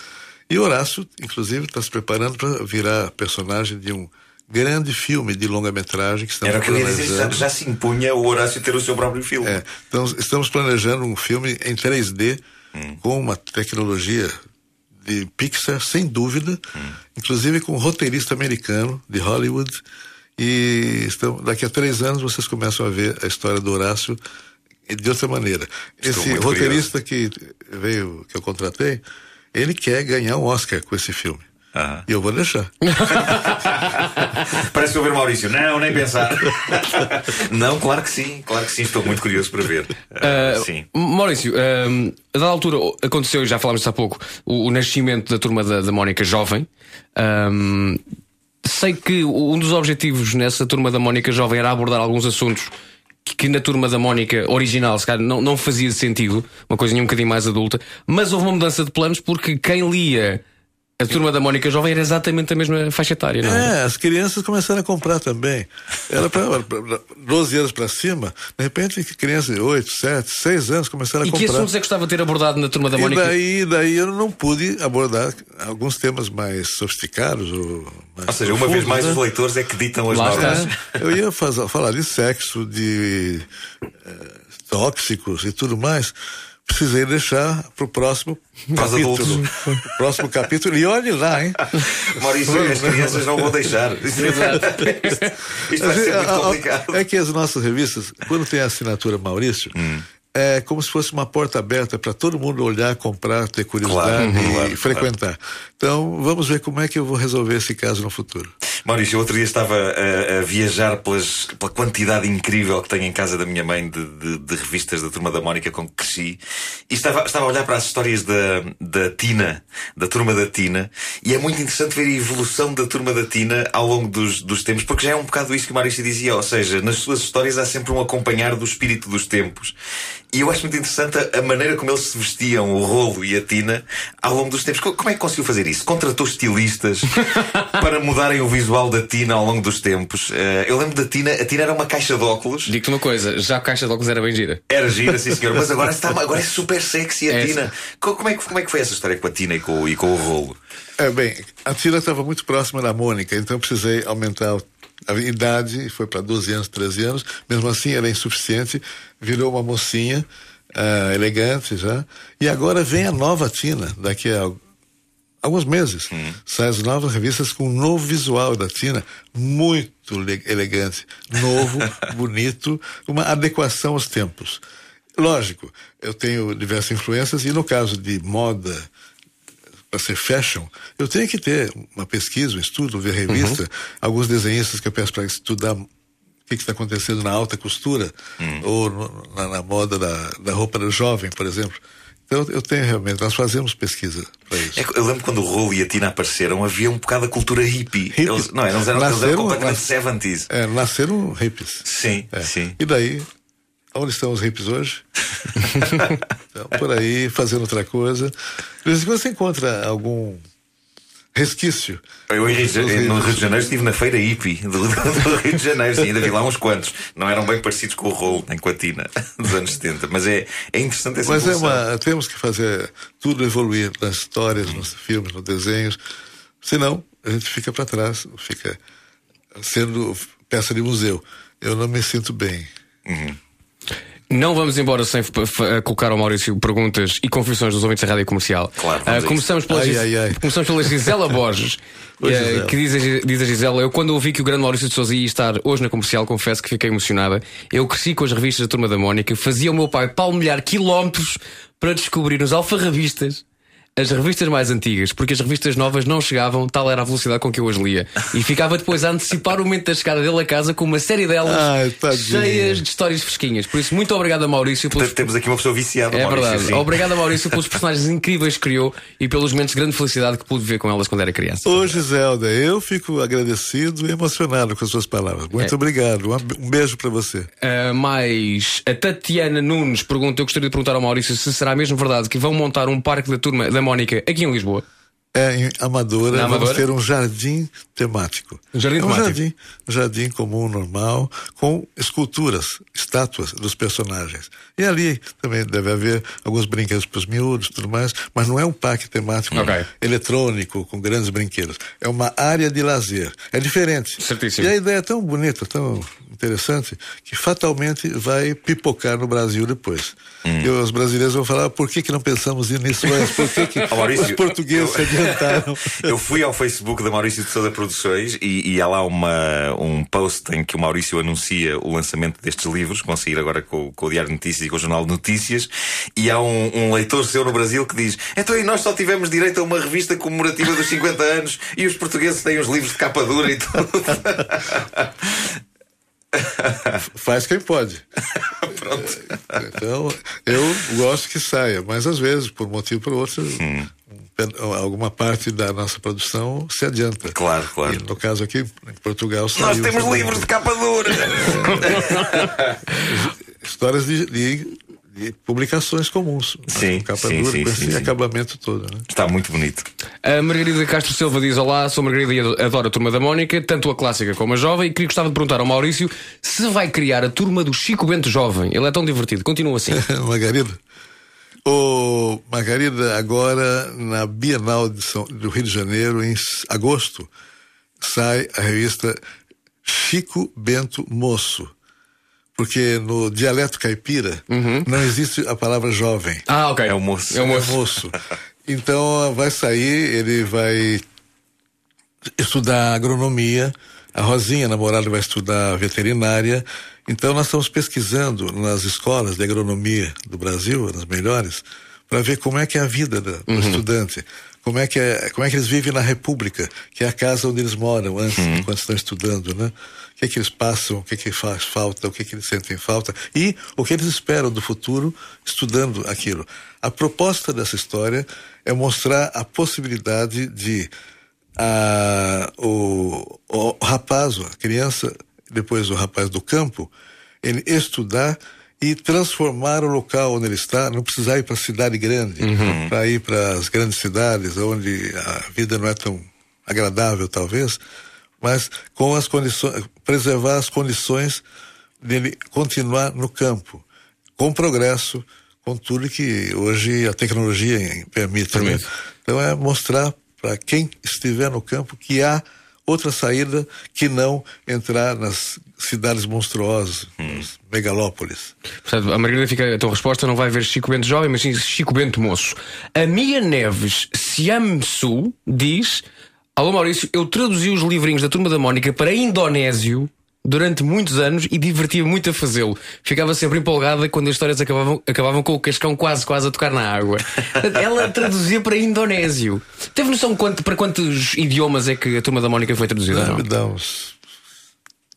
E Horácio, inclusive, está se preparando para virar personagem de um grande filme de longa-metragem que estamos Era que dizer, já, planejando. já se impunha o Horácio ter o seu próprio filme. É, então, estamos planejando um filme em 3D com uma tecnologia de Pixar, sem dúvida, inclusive com um roteirista americano de Hollywood. E estamos, daqui a três anos vocês começam a ver a história do Horácio de outra maneira. Estou Esse roteirista que veio, que eu contratei, ele quer ganhar um Oscar com esse filme. Eu vou deixar. Parece que eu ver o Maurício. Não, nem pensar. não, claro que sim, claro que sim, estou muito curioso para ver. Ah, Uh, sim. Maurício, um, a dada altura aconteceu, e já falámos disso há pouco, o, o nascimento da turma da, da Mónica Jovem. Um, sei que um dos objetivos nessa turma da Mónica Jovem era abordar alguns assuntos que, que na turma da Mónica original, se calhar, não, não fazia sentido, uma coisinha um bocadinho mais adulta, mas houve uma mudança de planos porque quem lia a turma da Mónica Jovem era exatamente a mesma faixa etária, não é? É, as crianças começaram a comprar também. Era para 12 anos para cima, de repente, crianças de 8, 7, 6 anos começaram a E que comprar. assuntos é que gostava de ter abordado na turma da E Mónica? daí, daí eu não pude abordar alguns temas mais sofisticados. Ou, mais Ou seja, uma vez mais né? os leitores é que ditam as normas. Eu ia fazer, falar de sexo, de eh, tóxicos e tudo mais, precisei deixar para o próximo capítulo. próximo capítulo. E olhe lá, hein? Maurício, as crianças não vão deixar. Isto, isto vai ser muito A- a- complicado. É que as nossas revistas, quando tem a assinatura Maurício, Hum. é como se fosse uma porta aberta para todo mundo olhar, comprar, ter curiosidade Claro, e claro, frequentar. Então, vamos ver como é que eu vou resolver esse caso no futuro. Maurício, outro dia estava a, a viajar pelas, pela quantidade incrível que tenho em casa da minha mãe de, de- de revistas da Turma da Mónica com que cresci e estava, estava a olhar para as histórias da, da Tina, da Turma da Tina, e é muito interessante ver a evolução da Turma da Tina ao longo dos, dos tempos, porque já é um bocado isso que o Maurício dizia, ou seja, nas suas histórias há sempre um acompanhar do espírito dos tempos. E eu acho muito interessante a, a maneira como eles se vestiam, o rolo e a Tina, ao longo dos tempos. Co- Como é que conseguiu fazer isso? Contratou estilistas para mudarem o visual da Tina ao longo dos tempos. Eh, eu lembro da Tina, a Tina era uma caixa de óculos. Digo-te uma coisa, já a caixa de óculos era bem gira. Era gira, sim senhor, mas agora, está, agora é super sexy a É, Tina. Co- Como é, que, como é que foi essa história com a Tina e com, e com o rolo? É, bem, a Tina estava muito próxima da Mônica, então eu precisei aumentar a idade, foi para 12 anos, 13 anos. Mesmo assim, era insuficiente, virou uma mocinha ah, elegante já. E agora vem a nova Tina, daqui a alguns meses. Saem as novas revistas com um novo visual da Tina, muito le- elegante, novo, bonito, uma adequação aos tempos. Lógico, eu tenho diversas influências e no caso de moda para ser fashion, eu tenho que ter uma pesquisa, um estudo, ver revista, alguns desenhistas que eu peço para estudar o que está acontecendo na alta costura ou no- na, na moda da, da roupa do jovem, por exemplo. Então eu tenho realmente, nós fazemos pesquisa para isso. É eu lembro quando o rolo e a Tina apareceram, havia um bocado a cultura hippie. Eles, não, eles eram, eles eram Nasceram- completamente nas- 70s. É, nasceram hippies. Sim, É. sim. E daí, onde estão os hippies hoje? Estão por aí fazendo outra coisa. De vez em quando você encontra algum resquício. Eu em Rio de no. Rio de Janeiro estive na feira hippie do, do- Rio de Janeiro, sim, ainda vi lá uns quantos. Não eram bem parecidos com o rolo, nem com a Tina dos anos 70. Mas é, é interessante essa Mas é uma, temos que fazer tudo evoluir nas histórias, nos filmes, nos desenhos. Senão, a gente fica para trás, fica sendo peça de museu. Eu não me sinto bem. Não vamos embora sem f- colocar ao Maurício perguntas e confissões dos ouvintes da rádio comercial. Claro, a começamos, pela Ai, ai, ai. começamos pela Gisela Borges, Oi, eh, Gisela. que diz a, diz a Gisela: Eu, quando ouvi que o grande Maurício de Souza ia estar hoje na comercial, confesso que fiquei emocionada. Eu cresci com as revistas da Turma da Mónica, fazia o meu pai palmilhar quilómetros para descobrir nos alfarrabistas. As revistas mais antigas, porque as revistas novas não chegavam, tal era a velocidade com que eu as lia. E ficava depois a antecipar o momento da chegada dele a casa com uma série delas Ai, cheias de histórias fresquinhas. Por isso, muito obrigado a Maurício pelos temos aqui uma pessoa viciada. é Maurício, verdade. sim. Obrigado a Maurício pelos personagens incríveis que criou e pelos momentos de grande felicidade que pude ver com elas quando era criança. Ô, Giselda, eu fico agradecido e emocionado com as suas palavras. Muito É. obrigado. Um beijo para você. Uh, mais a Tatiana Nunes pergunta: Eu gostaria de perguntar ao Maurício se será mesmo verdade que vão montar um parque da turma da Mónica aqui em Lisboa. É, em Amadora, Na vamos Amadora? ter um jardim temático. Um jardim é um temático. jardim, jardim comum, normal, com esculturas, estátuas dos personagens. E ali também deve haver alguns brinquedos para os miúdos tudo mais, mas não é um parque temático Ok. eletrônico com grandes brinquedos. É uma área de lazer. É diferente. Certíssimo. E a ideia é tão bonita, tão interessante, que fatalmente vai pipocar no Brasil depois. Hum. E os brasileiros vão falar, por que, que não pensamos nisso antes? Por que, que Maurício, os portugueses se adiantaram? Eu fui ao Facebook da Maurício de Souza Produções e, e há lá uma, um post em que o Maurício anuncia o lançamento destes livros, sair agora com, com o Diário de Notícias e com o Jornal de Notícias. E há um, um leitor seu no Brasil que diz: Então, e nós só tivemos direito a uma revista comemorativa dos 50 anos e os portugueses têm os livros de capa dura e tudo. Faz quem pode. Então, eu gosto que saia, mas às vezes, por um motivo ou por outro, um pe- alguma parte da nossa produção se adianta. Claro, claro. E no caso aqui, em Portugal, Nós temos livros de capa dura. Histórias de, de- de publicações comuns. Sim, com capa sim, dura, sim, com sim, esse acabamento todo. Né? Está muito bonito. A Margarida Castro Silva diz: Olá, sou Margarida e adoro a turma da Mónica, tanto a clássica como a jovem, e queria gostava de perguntar ao Maurício se vai criar a turma do Chico Bento Jovem. Ele é tão divertido, continua assim. Margarida. O Margarida, agora na Bienal de São- do Rio de Janeiro, em agosto, sai a revista Chico Bento Moço. Porque no dialeto caipira não existe a palavra jovem. Ah, ok. É o moço. É o moço. moço. Então vai sair, ele vai estudar agronomia, a Rosinha, a namorada, vai estudar veterinária. Então nós estamos pesquisando nas escolas de agronomia do Brasil, nas melhores, para ver como é que é a vida da- do estudante. Como é, que é, como é que eles vivem na República, que é a casa onde eles moram antes, enquanto estão estudando, né? O que que eles passam, o que que faz falta, o que que eles sentem falta e o que eles esperam do futuro estudando aquilo. A proposta dessa história é mostrar a possibilidade de a, o, o rapaz, a criança, depois o rapaz do campo, ele estudar e transformar o local onde ele está, não precisar ir para a cidade grande, para ir para as grandes cidades, onde a vida não é tão agradável, talvez, mas com as condições, preservar as condições dele continuar no campo, com progresso, com tudo que hoje a tecnologia permite. né? Então é mostrar para quem estiver no campo que há outra saída que não entrar nas cidades monstruosas, nas megalópolis. Portanto, a Margarida fica. A tua resposta não vai ver Chico Bento jovem, mas sim Chico Bento moço. A Mia Neves Siamsu diz: Alô Maurício, eu traduzi os livrinhos da turma da Mónica para indonésio durante muitos anos e divertia muito a fazê-lo. Ficava sempre empolgada quando as histórias acabavam, acabavam com o cascão quase quase a tocar na água. Ela traduzia para indonésio. Teve noção quanto, para quantos idiomas é que a turma da Mónica foi traduzida? Não? dar uns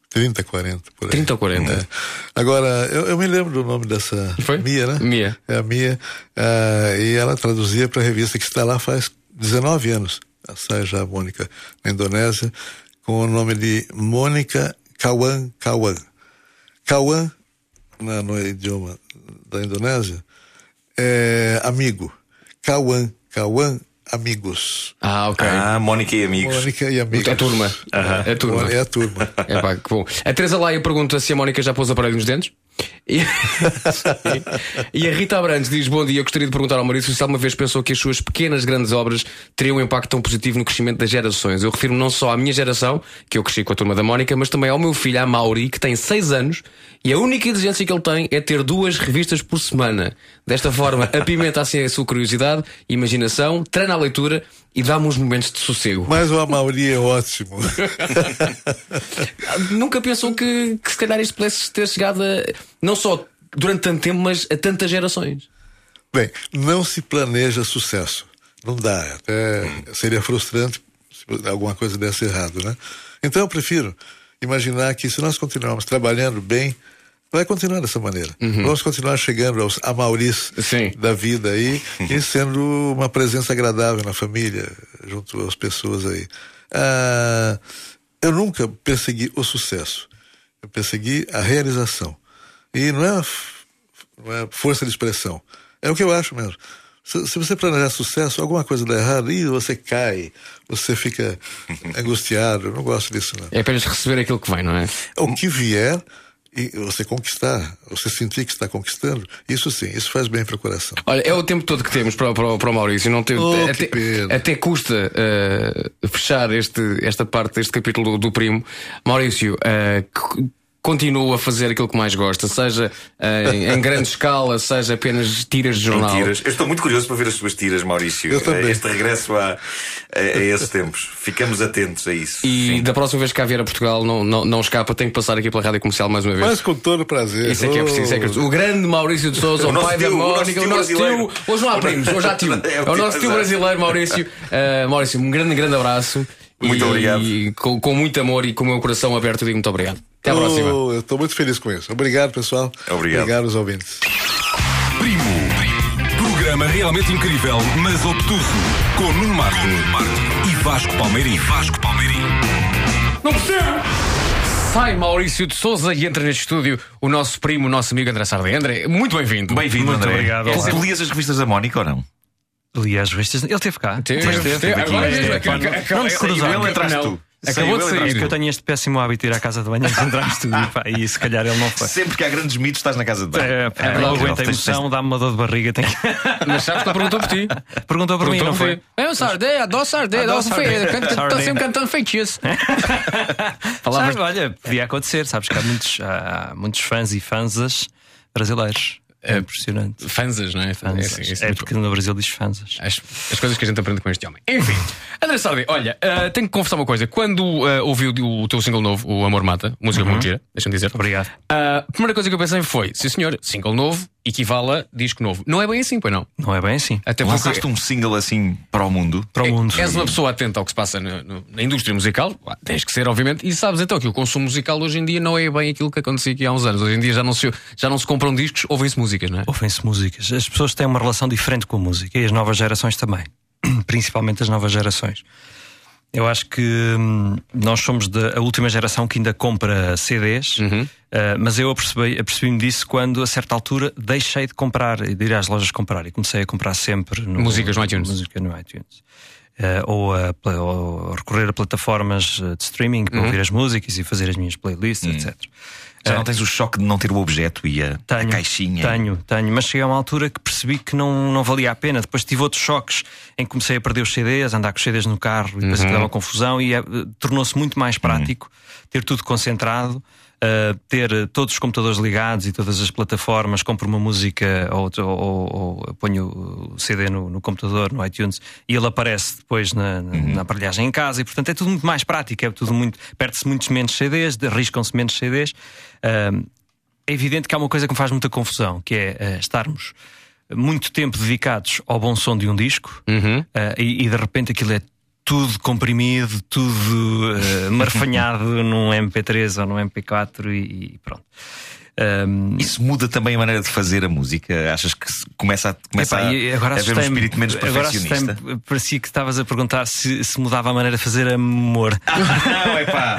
30, 40 por aí. 30 ou 40. É. Agora, eu, eu me lembro do nome dessa Mia, né? Mia. É a Mia. ah, e ela traduzia para a revista que está lá faz 19 anos. A já a Mônica na Indonésia, com o nome de Mônica Kawan Kawan. Kawan, na- no idioma da Indonésia, é amigo. Kawan, Kawan, amigos. Ah, ok. Ah, Mónica e amigos. Mônica e amigos. É turma. É turma. É a turma. É pá, que bom. A Teresa Laia pergunta se a Mónica já pôs aparelho nos dentes. E, e a Rita Abrantes diz: Bom dia, eu gostaria de perguntar ao Maurício se alguma vez pensou que as suas pequenas grandes obras teriam um impacto tão positivo no crescimento das gerações. Eu refiro não só à minha geração, que eu cresci com a turma da Mónica, mas também ao meu filho, a Mauri, que tem 6 anos, e a única exigência que ele tem é ter duas revistas por semana. Desta forma, apimenta assim a sua curiosidade, imaginação, treina a leitura e dá-me uns momentos de sossego. Mas o Amauri é ótimo. Nunca pensou que, que se calhar isto pudesse ter chegado a, não só durante tanto tempo, mas a tantas gerações. Bem, não se planeja sucesso. Não dá. Até seria frustrante se alguma coisa desse errado, né? Então eu prefiro imaginar que se nós continuarmos trabalhando bem, vai continuar dessa maneira. Vamos continuar chegando aos amauris da vida aí e sendo uma presença agradável na família, junto às pessoas aí. Ah, eu nunca persegui o sucesso. Eu persegui a realização. E não é, não é força de expressão. É o que eu acho mesmo. Se, se você planejar sucesso, alguma coisa dá errado, e você cai, você fica angustiado. Eu não gosto disso, não. É apenas receber aquilo que vem, não é? O que vier e você conquistar, você sentir que está conquistando, isso sim, isso faz bem para o coração. Olha, é o tempo todo que temos para, para, para o Maurício. Não tem, Oh, até, que pena. até custa eh, fechar este, esta parte deste capítulo do, do primo. Maurício, eh, continua a fazer aquilo que mais gosta, seja eh, em, em grande escala, seja apenas tiras de jornal. Tiras. Eu estou muito curioso para ver as suas tiras, Maurício. Eu também. Este regresso a, a, a esses tempos. Ficamos atentos a isso. E da próxima vez que cá vier a Portugal, não, não, não escapa, tem que passar aqui pela rádio comercial mais uma vez. Mas com todo prazer. Isso é que é preciso. é que é preciso. O grande Maurício de Souza, O o, pai da tio, o nosso Mónica, o tio nosso tio. Hoje não há primos, hoje há tio. É É o o tio, nosso tio brasileiro, Maurício. Uh, Maurício, um grande, grande abraço. Muito e, obrigado. E com, com muito amor e com o meu coração aberto, eu digo muito obrigado. Até à Oh, próxima. Eu estou muito feliz com isso. Obrigado, pessoal. Obrigado. Obrigado aos ouvintes. Primo. Programa realmente incrível, mas obtuso. Com Nuno Marco e Vasco Palmeirim. Vasco Palmeirim. Não percebo! Sai Maurício de Souza e entra neste estúdio o nosso primo, o nosso amigo André Sardé. André, muito bem-vindo. Bem-vindo, Muito André. obrigado, olá. Tu lias as revistas da Mónica ou não? Revistas. Ele teve cá. Teve, Mas teve, teve. teve aqui. Agora Teve. mesmo, não- te cruzaram. ele Entraste tu. Acabou de sair. É que eu tenho este péssimo hábito de ir à casa de banho antes de entrar no estúdio pá, e se calhar ele não foi. Sempre que há grandes mitos, estás na casa de banho. É, pá, É não verdade. aguento a emoção, dá-me uma dor de barriga. Tenho... Mas sabes que ele perguntou por ti. Perguntou por mim, não foi? É o Sardé, adoro Sardé, Adoro Sardé. Estou Sardé. sempre cantando feitiço. Olha, podia acontecer, sabes que há muitos, muitos fãs e fansas brasileiros. É impressionante. Fansas, não é? Fansas. É, assim, É é porque no Brasil diz fansas. As, as coisas que a gente aprende com este homem. Enfim, André Sardé, olha, ah, tenho que confessar uma coisa. Quando ah, ouvi o, o teu single novo, o Amor Mata, música Uhum. muito gira, deixa-me dizer. Obrigado. Ah, a primeira coisa que eu pensei foi: sim senhor, single novo equivale a disco novo. Não é bem assim, pois não? Não é bem assim. Até porque Lançaste um single assim para o mundo. Para o mundo. és uma pessoa atenta ao que se passa no- no- na indústria musical, tens que ser, obviamente, e sabes então que o consumo musical hoje em dia não é bem aquilo que acontecia aqui há uns anos. Hoje em dia já não se, já não se compram discos, ouvem-se músicas, não é? Ouvem-se músicas. As pessoas têm uma relação diferente com a música e as novas gerações também. Principalmente as novas gerações. Eu acho que hum, nós somos da a última geração que ainda compra CDs, Uhum. eh, mas eu apercebi- apercebi-me disso quando, a certa altura, deixei de comprar, de ir às lojas comprar e comecei a comprar sempre no- Músicas no iTunes. Música no iTunes. Eh, ou, a, ou recorrer a plataformas eh, de streaming para Uhum. ouvir as músicas e fazer as minhas playlists, etc. Já Eh, não tens o choque de não ter o objeto e a, a caixinha. tenho, tenho, mas cheguei a uma altura que percebi que não, não valia a pena. Depois tive outros choques em que comecei a perder os CDs, andar com os CDs no carro e depois Uhum. aquilo dava confusão e eh, tornou-se muito mais prático ter tudo concentrado. Eh, ter todos os computadores ligados e todas as plataformas, compro uma música ou, ou- ou- ponho o CD no, no computador, no iTunes, e ele aparece depois na, na, na aparelhagem em casa, e portanto é tudo muito mais prático, é tudo muito. Perde-se muitos menos CDs, arriscam-se menos CDs. Ahm, é evidente que há uma coisa que me faz muita confusão, que é eh, estarmos muito tempo dedicados ao bom som de um disco eh, e, e de repente aquilo é tudo comprimido, tudo eh, marfanhado num MP3 ou num MP4 e, e pronto. Ahm, Isso muda também a maneira de fazer a música? Achas que começa a, começa Epá, a, agora a haver um espírito menos agora perfeccionista? assustei-me, Parecia que estavas a perguntar se, se mudava a maneira de fazer amor. não, epá.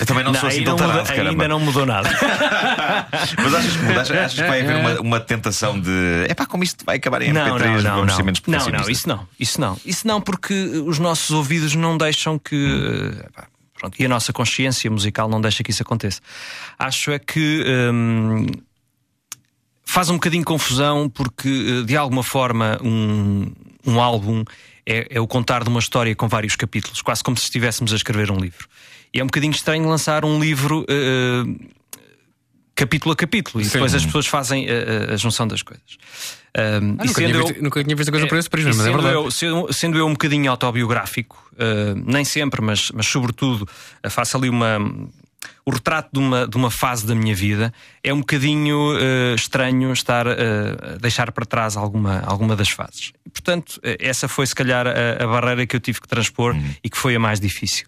Eu também não, sou assim tão não muda- tarado, caramba. Ainda não mudou nada. Mas achas que muda? Achas, que vai haver uma, uma tentação de. Epá, como isto vai acabar em MP3, não, não, não, vamos não. ser menos não, não, isso não, isso não, isso não, porque os nossos ouvidos não deixam que eh, pá, pronto, e a nossa consciência musical não deixa que isso aconteça. Acho é que hum, faz um bocadinho confusão porque eh, de alguma forma um, um álbum é, é o contar de uma história com vários capítulos, quase como se estivéssemos a escrever um livro. E é um bocadinho estranho lançar um livro eh, capítulo a capítulo e Sim. depois as pessoas fazem a- a junção das coisas. Um, Ah, nunca, tinha sendo visto, eu- nunca tinha visto a coisa por esse prisma, mas é sendo verdade. Eu, sendo, sendo eu um bocadinho autobiográfico, uh, nem sempre, mas, mas sobretudo, uh, faço ali uma. O retrato de uma, de uma fase da minha vida é um bocadinho uh, estranho estar uh, a deixar para trás alguma, alguma das fases. Portanto, uh, essa foi se calhar a, a barreira que eu tive que transpor e que foi a mais difícil.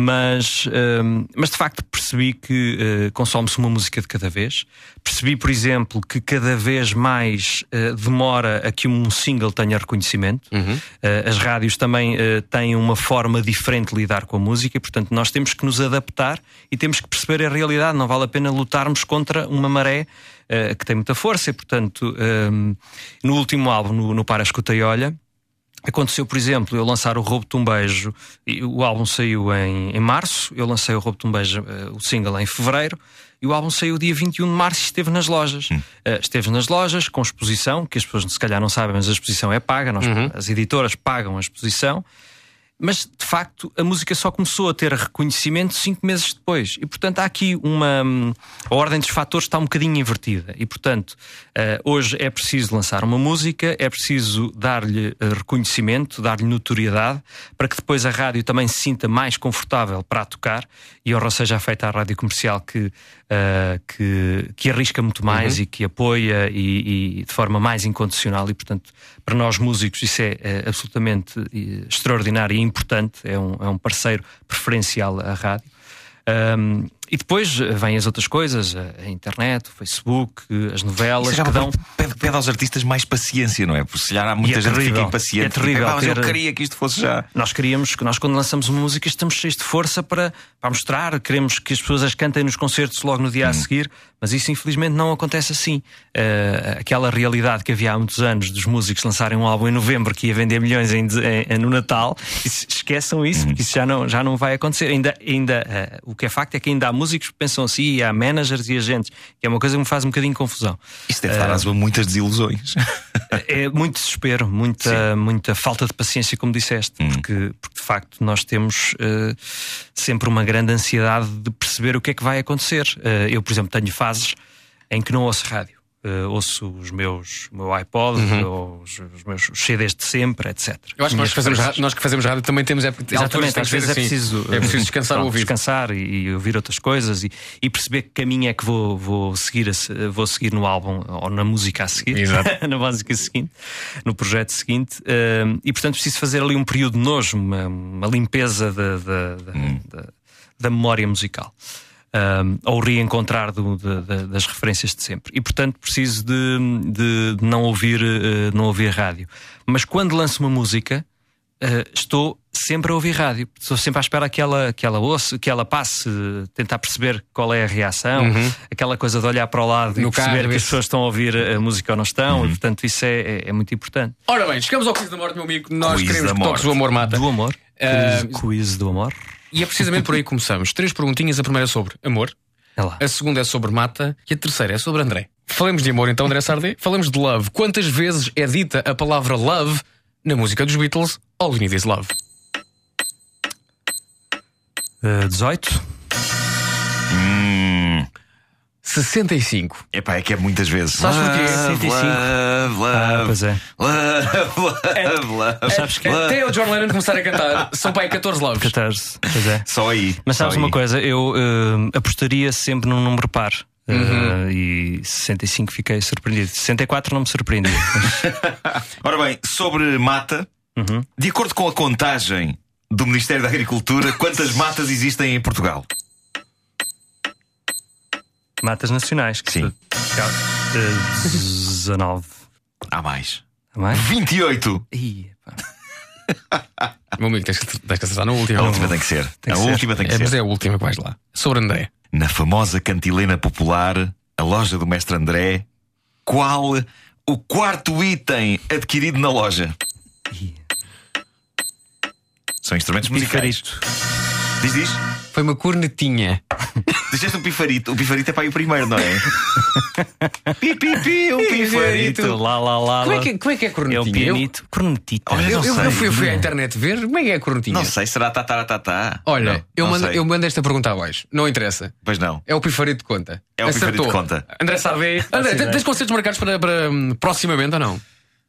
Mas, um, mas de facto percebi que consome-se uma música de cada vez. Percebi, por exemplo, que cada vez mais demora a que um single tenha reconhecimento. Uh, as rádios também têm uma forma diferente de lidar com a música e, portanto, nós temos que nos adaptar e temos que perceber a realidade. Não vale a pena lutarmos contra uma maré uh, que tem muita força. E, portanto, um, no último álbum, no, no Para Escuta e Olha. Aconteceu, por exemplo, eu lançar o Roubo-te um Beijo, e o álbum saiu em, em março, eu lancei o Roubo-te um Beijo, eh, o single, em fevereiro, e o álbum saiu dia 21 de março e esteve nas lojas. Eh, esteve nas lojas com exposição, que as pessoas se calhar não sabem, mas a exposição é paga, nós- as editoras pagam a exposição. Mas de facto a música só começou a ter reconhecimento cinco meses depois. E portanto há aqui uma. hum, A ordem dos fatores está um bocadinho invertida. E portanto eh, hoje é preciso lançar uma música, é preciso dar-lhe eh, reconhecimento, dar-lhe notoriedade, para que depois a rádio também se sinta mais confortável para a tocar. E honra seja feita à rádio comercial que, eh, que, que arrisca muito mais Uhum. e que apoia e, e de forma mais incondicional. E portanto para nós músicos isso é, é absolutamente eh, extraordinário e importante, é um, é um parceiro preferencial à rádio. Um, e depois eh, vêm as outras coisas, a, internet, o Facebook, eh, as novelas Isso que dão. pede, pede aos artistas mais paciência, não é? Porque se calhar há muita é gente que terrível. fica impaciente. É terrível "Pá, mas eu ter- queria que isto fosse já. Nós queríamos, que nós quando lançamos uma música estamos cheios de força para, para mostrar, queremos que as pessoas as cantem nos concertos logo no dia Hum. a seguir, mas isso infelizmente não acontece assim. Eh, aquela realidade que havia há muitos anos dos músicos lançarem um álbum em novembro que ia vender milhões em, em- no Natal, esqueçam isso, porque isso já não, já não vai acontecer. Ainda, ainda, eh, o que é facto é que ainda há músicos que pensam assim, e há managers e agentes, que é uma coisa que me faz um bocadinho de confusão. Isso deve dar a muitas desilusões. É muito desespero, muita, muita falta de paciência, como disseste, Hum. porque, porque de facto nós temos eh, sempre uma grande ansiedade de perceber o que é que vai acontecer. Eu, por exemplo, tenho fases em que não ouço rádio. Eh, ouço os meus, o meu iPod, ou os, os meus CDs de sempre, etc. Uhum. Eu acho que nós que, fazemos, nós que fazemos rádio também temos é, Exatamente, às vezes é assim. preciso, é preciso descansar o pronto, ouvido. descansar e, e ouvir outras coisas e, e perceber que caminho é que vou, vou, seguir a vou seguir no álbum ou na música a seguir, na música seguinte, no projeto seguinte. Um, e portanto preciso fazer ali um período de nojo, uma, uma limpeza da, da, da, da- da memória musical. Um, ou reencontrar do- de- de- das referências de sempre. E portanto preciso de, de- de não ouvir eh, não ouvir rádio. Mas quando lanço uma música, eh, estou sempre a ouvir rádio. Estou sempre à espera que ela, que ela ouça, que ela passe, tentar perceber qual é a reação, Uhum. aquela coisa de olhar para o lado No e perceber carro, que as pessoas estão a ouvir a música ou não estão, e portanto isso é, é- é muito importante. Ora bem, chegamos ao quiz da morte, meu amigo. Nós Quiz queremos que toques o amor mata. Do amor? Ah, Quiz, quiz do amor? E é precisamente por aí que começamos. Três perguntinhas. A primeira é sobre amor. A segunda é sobre mata. E a terceira é sobre André. Falemos de amor então, André Sardé. Falemos de love. Quantas vezes é dita a palavra love na música dos Beatles? All You Need Is Love. Uh, 18. Hum. 65. Epá, é que é muitas vezes. Sabes porquê? Love, 65. Love, love, Ah, pois é. love, love, love. Sabes que- Até o John Lennon começar a cantar, são aí 14 loves. 14. Pois é. Só aí. Mas sabes uma aí. coisa? Eu uh, apostaria sempre num número par. Uh, Uhum. e 65 fiquei surpreendido. 64 não me surpreendi. mas- Ora bem, sobre mata, Uhum. de acordo com a contagem do Ministério da Agricultura, quantas matas existem em Portugal? Matas nacionais. Que Sim. Uh, 19. Há mais. Há mais? 28. Ih, Meu amigo, tens que, tens que acertar na última. A última tem que ser. Tem a que ser. última tem que É, ser. Mas é a última que vais lá. Sobre André. Na famosa cantilena popular, a loja do Mestre André, qual o quarto item adquirido na loja? São instrumentos musicais. Diz, diz. Foi uma cornetinha. Disseste um pifarito. O pifarito é para aí o primeiro, não é? pi, pi, pi, um pifarito. Lá, lá, lá. Como é lá. que, como é, que é a É o pianito. Cornetita. Olha, Eu, não eu, sei. eu fui, eu fui à internet ver como é que é a cornetinha. Não sei, será tataratatá? Olha, Não, eu, não mando, eu mando esta pergunta abaixo. Não interessa. Pois não. É o pifarito de conta. É o pifarito Acertou. de conta. André Sardé. André, tens, concertos marcados para, para hum, proximamente ou não?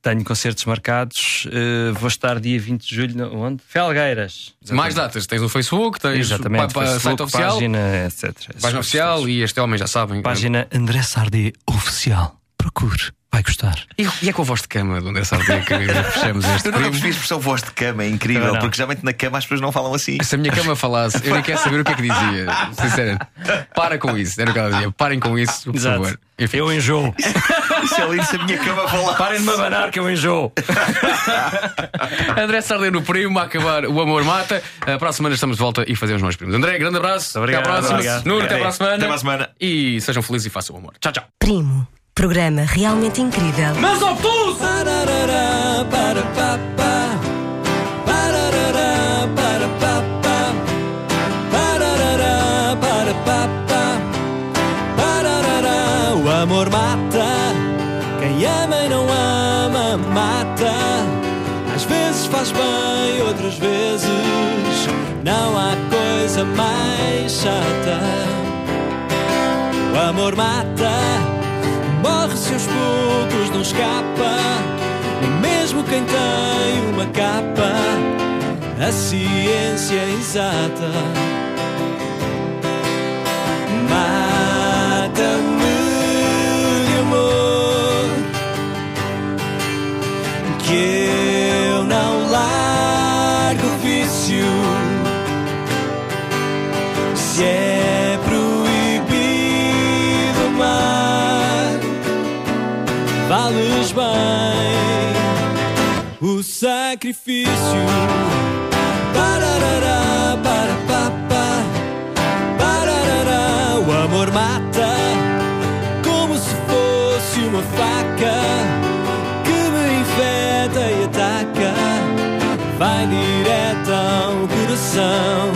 Tenho concertos marcados. uh, vou estar dia 20 de julho. Onde? Felgueiras. Mais datas. Tens no Facebook, tens Exatamente. pa- Facebook, site oficial. Página, etc. Página oficial e este homem já sabem. Página André Sardé Oficial. Procure. Vai gostar. E, e é com a voz de cama do André Sardé que fechamos este Eu nunca percebi a expressão voz de cama, é incrível, não. porque geralmente na cama as pessoas não falam assim. Se a minha cama falasse, eu nem quero saber o que é que dizia. Sinceramente. Para com isso. Era o que ela dizia. Parem com isso, por Exato. favor. Enfim. Eu enjoo. Lindo se a minha cama falasse. Parem de me abanar que eu enjoo. André Sardé no primo, a acabar o amor mata. A próxima semana estamos de volta e fazemos mais primos. André, grande abraço. Obrigado, até à próxima. obrigado. Nuno, até Até. para a semana. Até para a semana. E sejam felizes e façam o amor. Tchau, tchau. Primo. Programa realmente incrível. Mas obtuso! Outras vezes não há coisa mais chata. O amor mata, morre-se aos poucos, não escapa. Nem mesmo quem tem uma capa, a ciência exata. Mata-me amor Que eu não largo frio. Se é proibido amar, vales bem o sacrifício. Pararará, parapapá, pararará, o amor mata como se fosse uma faca que me infeta e vai direto ao coração.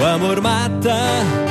O amor mata.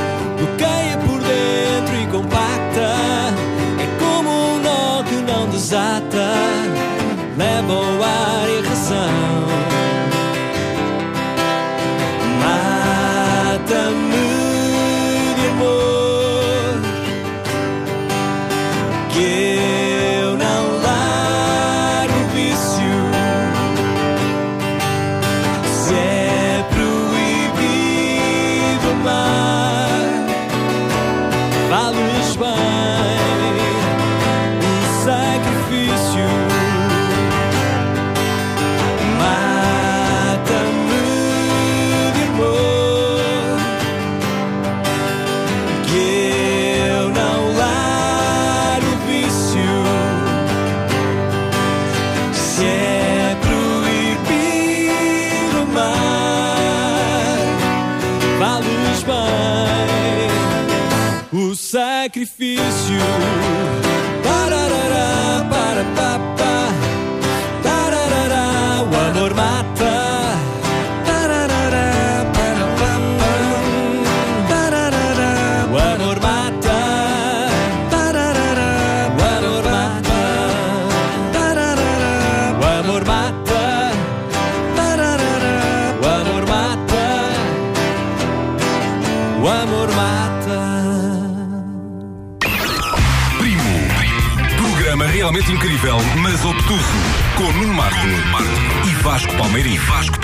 Nuno Marco, Nuno Marco. e Vasco Palmeirim. Vasco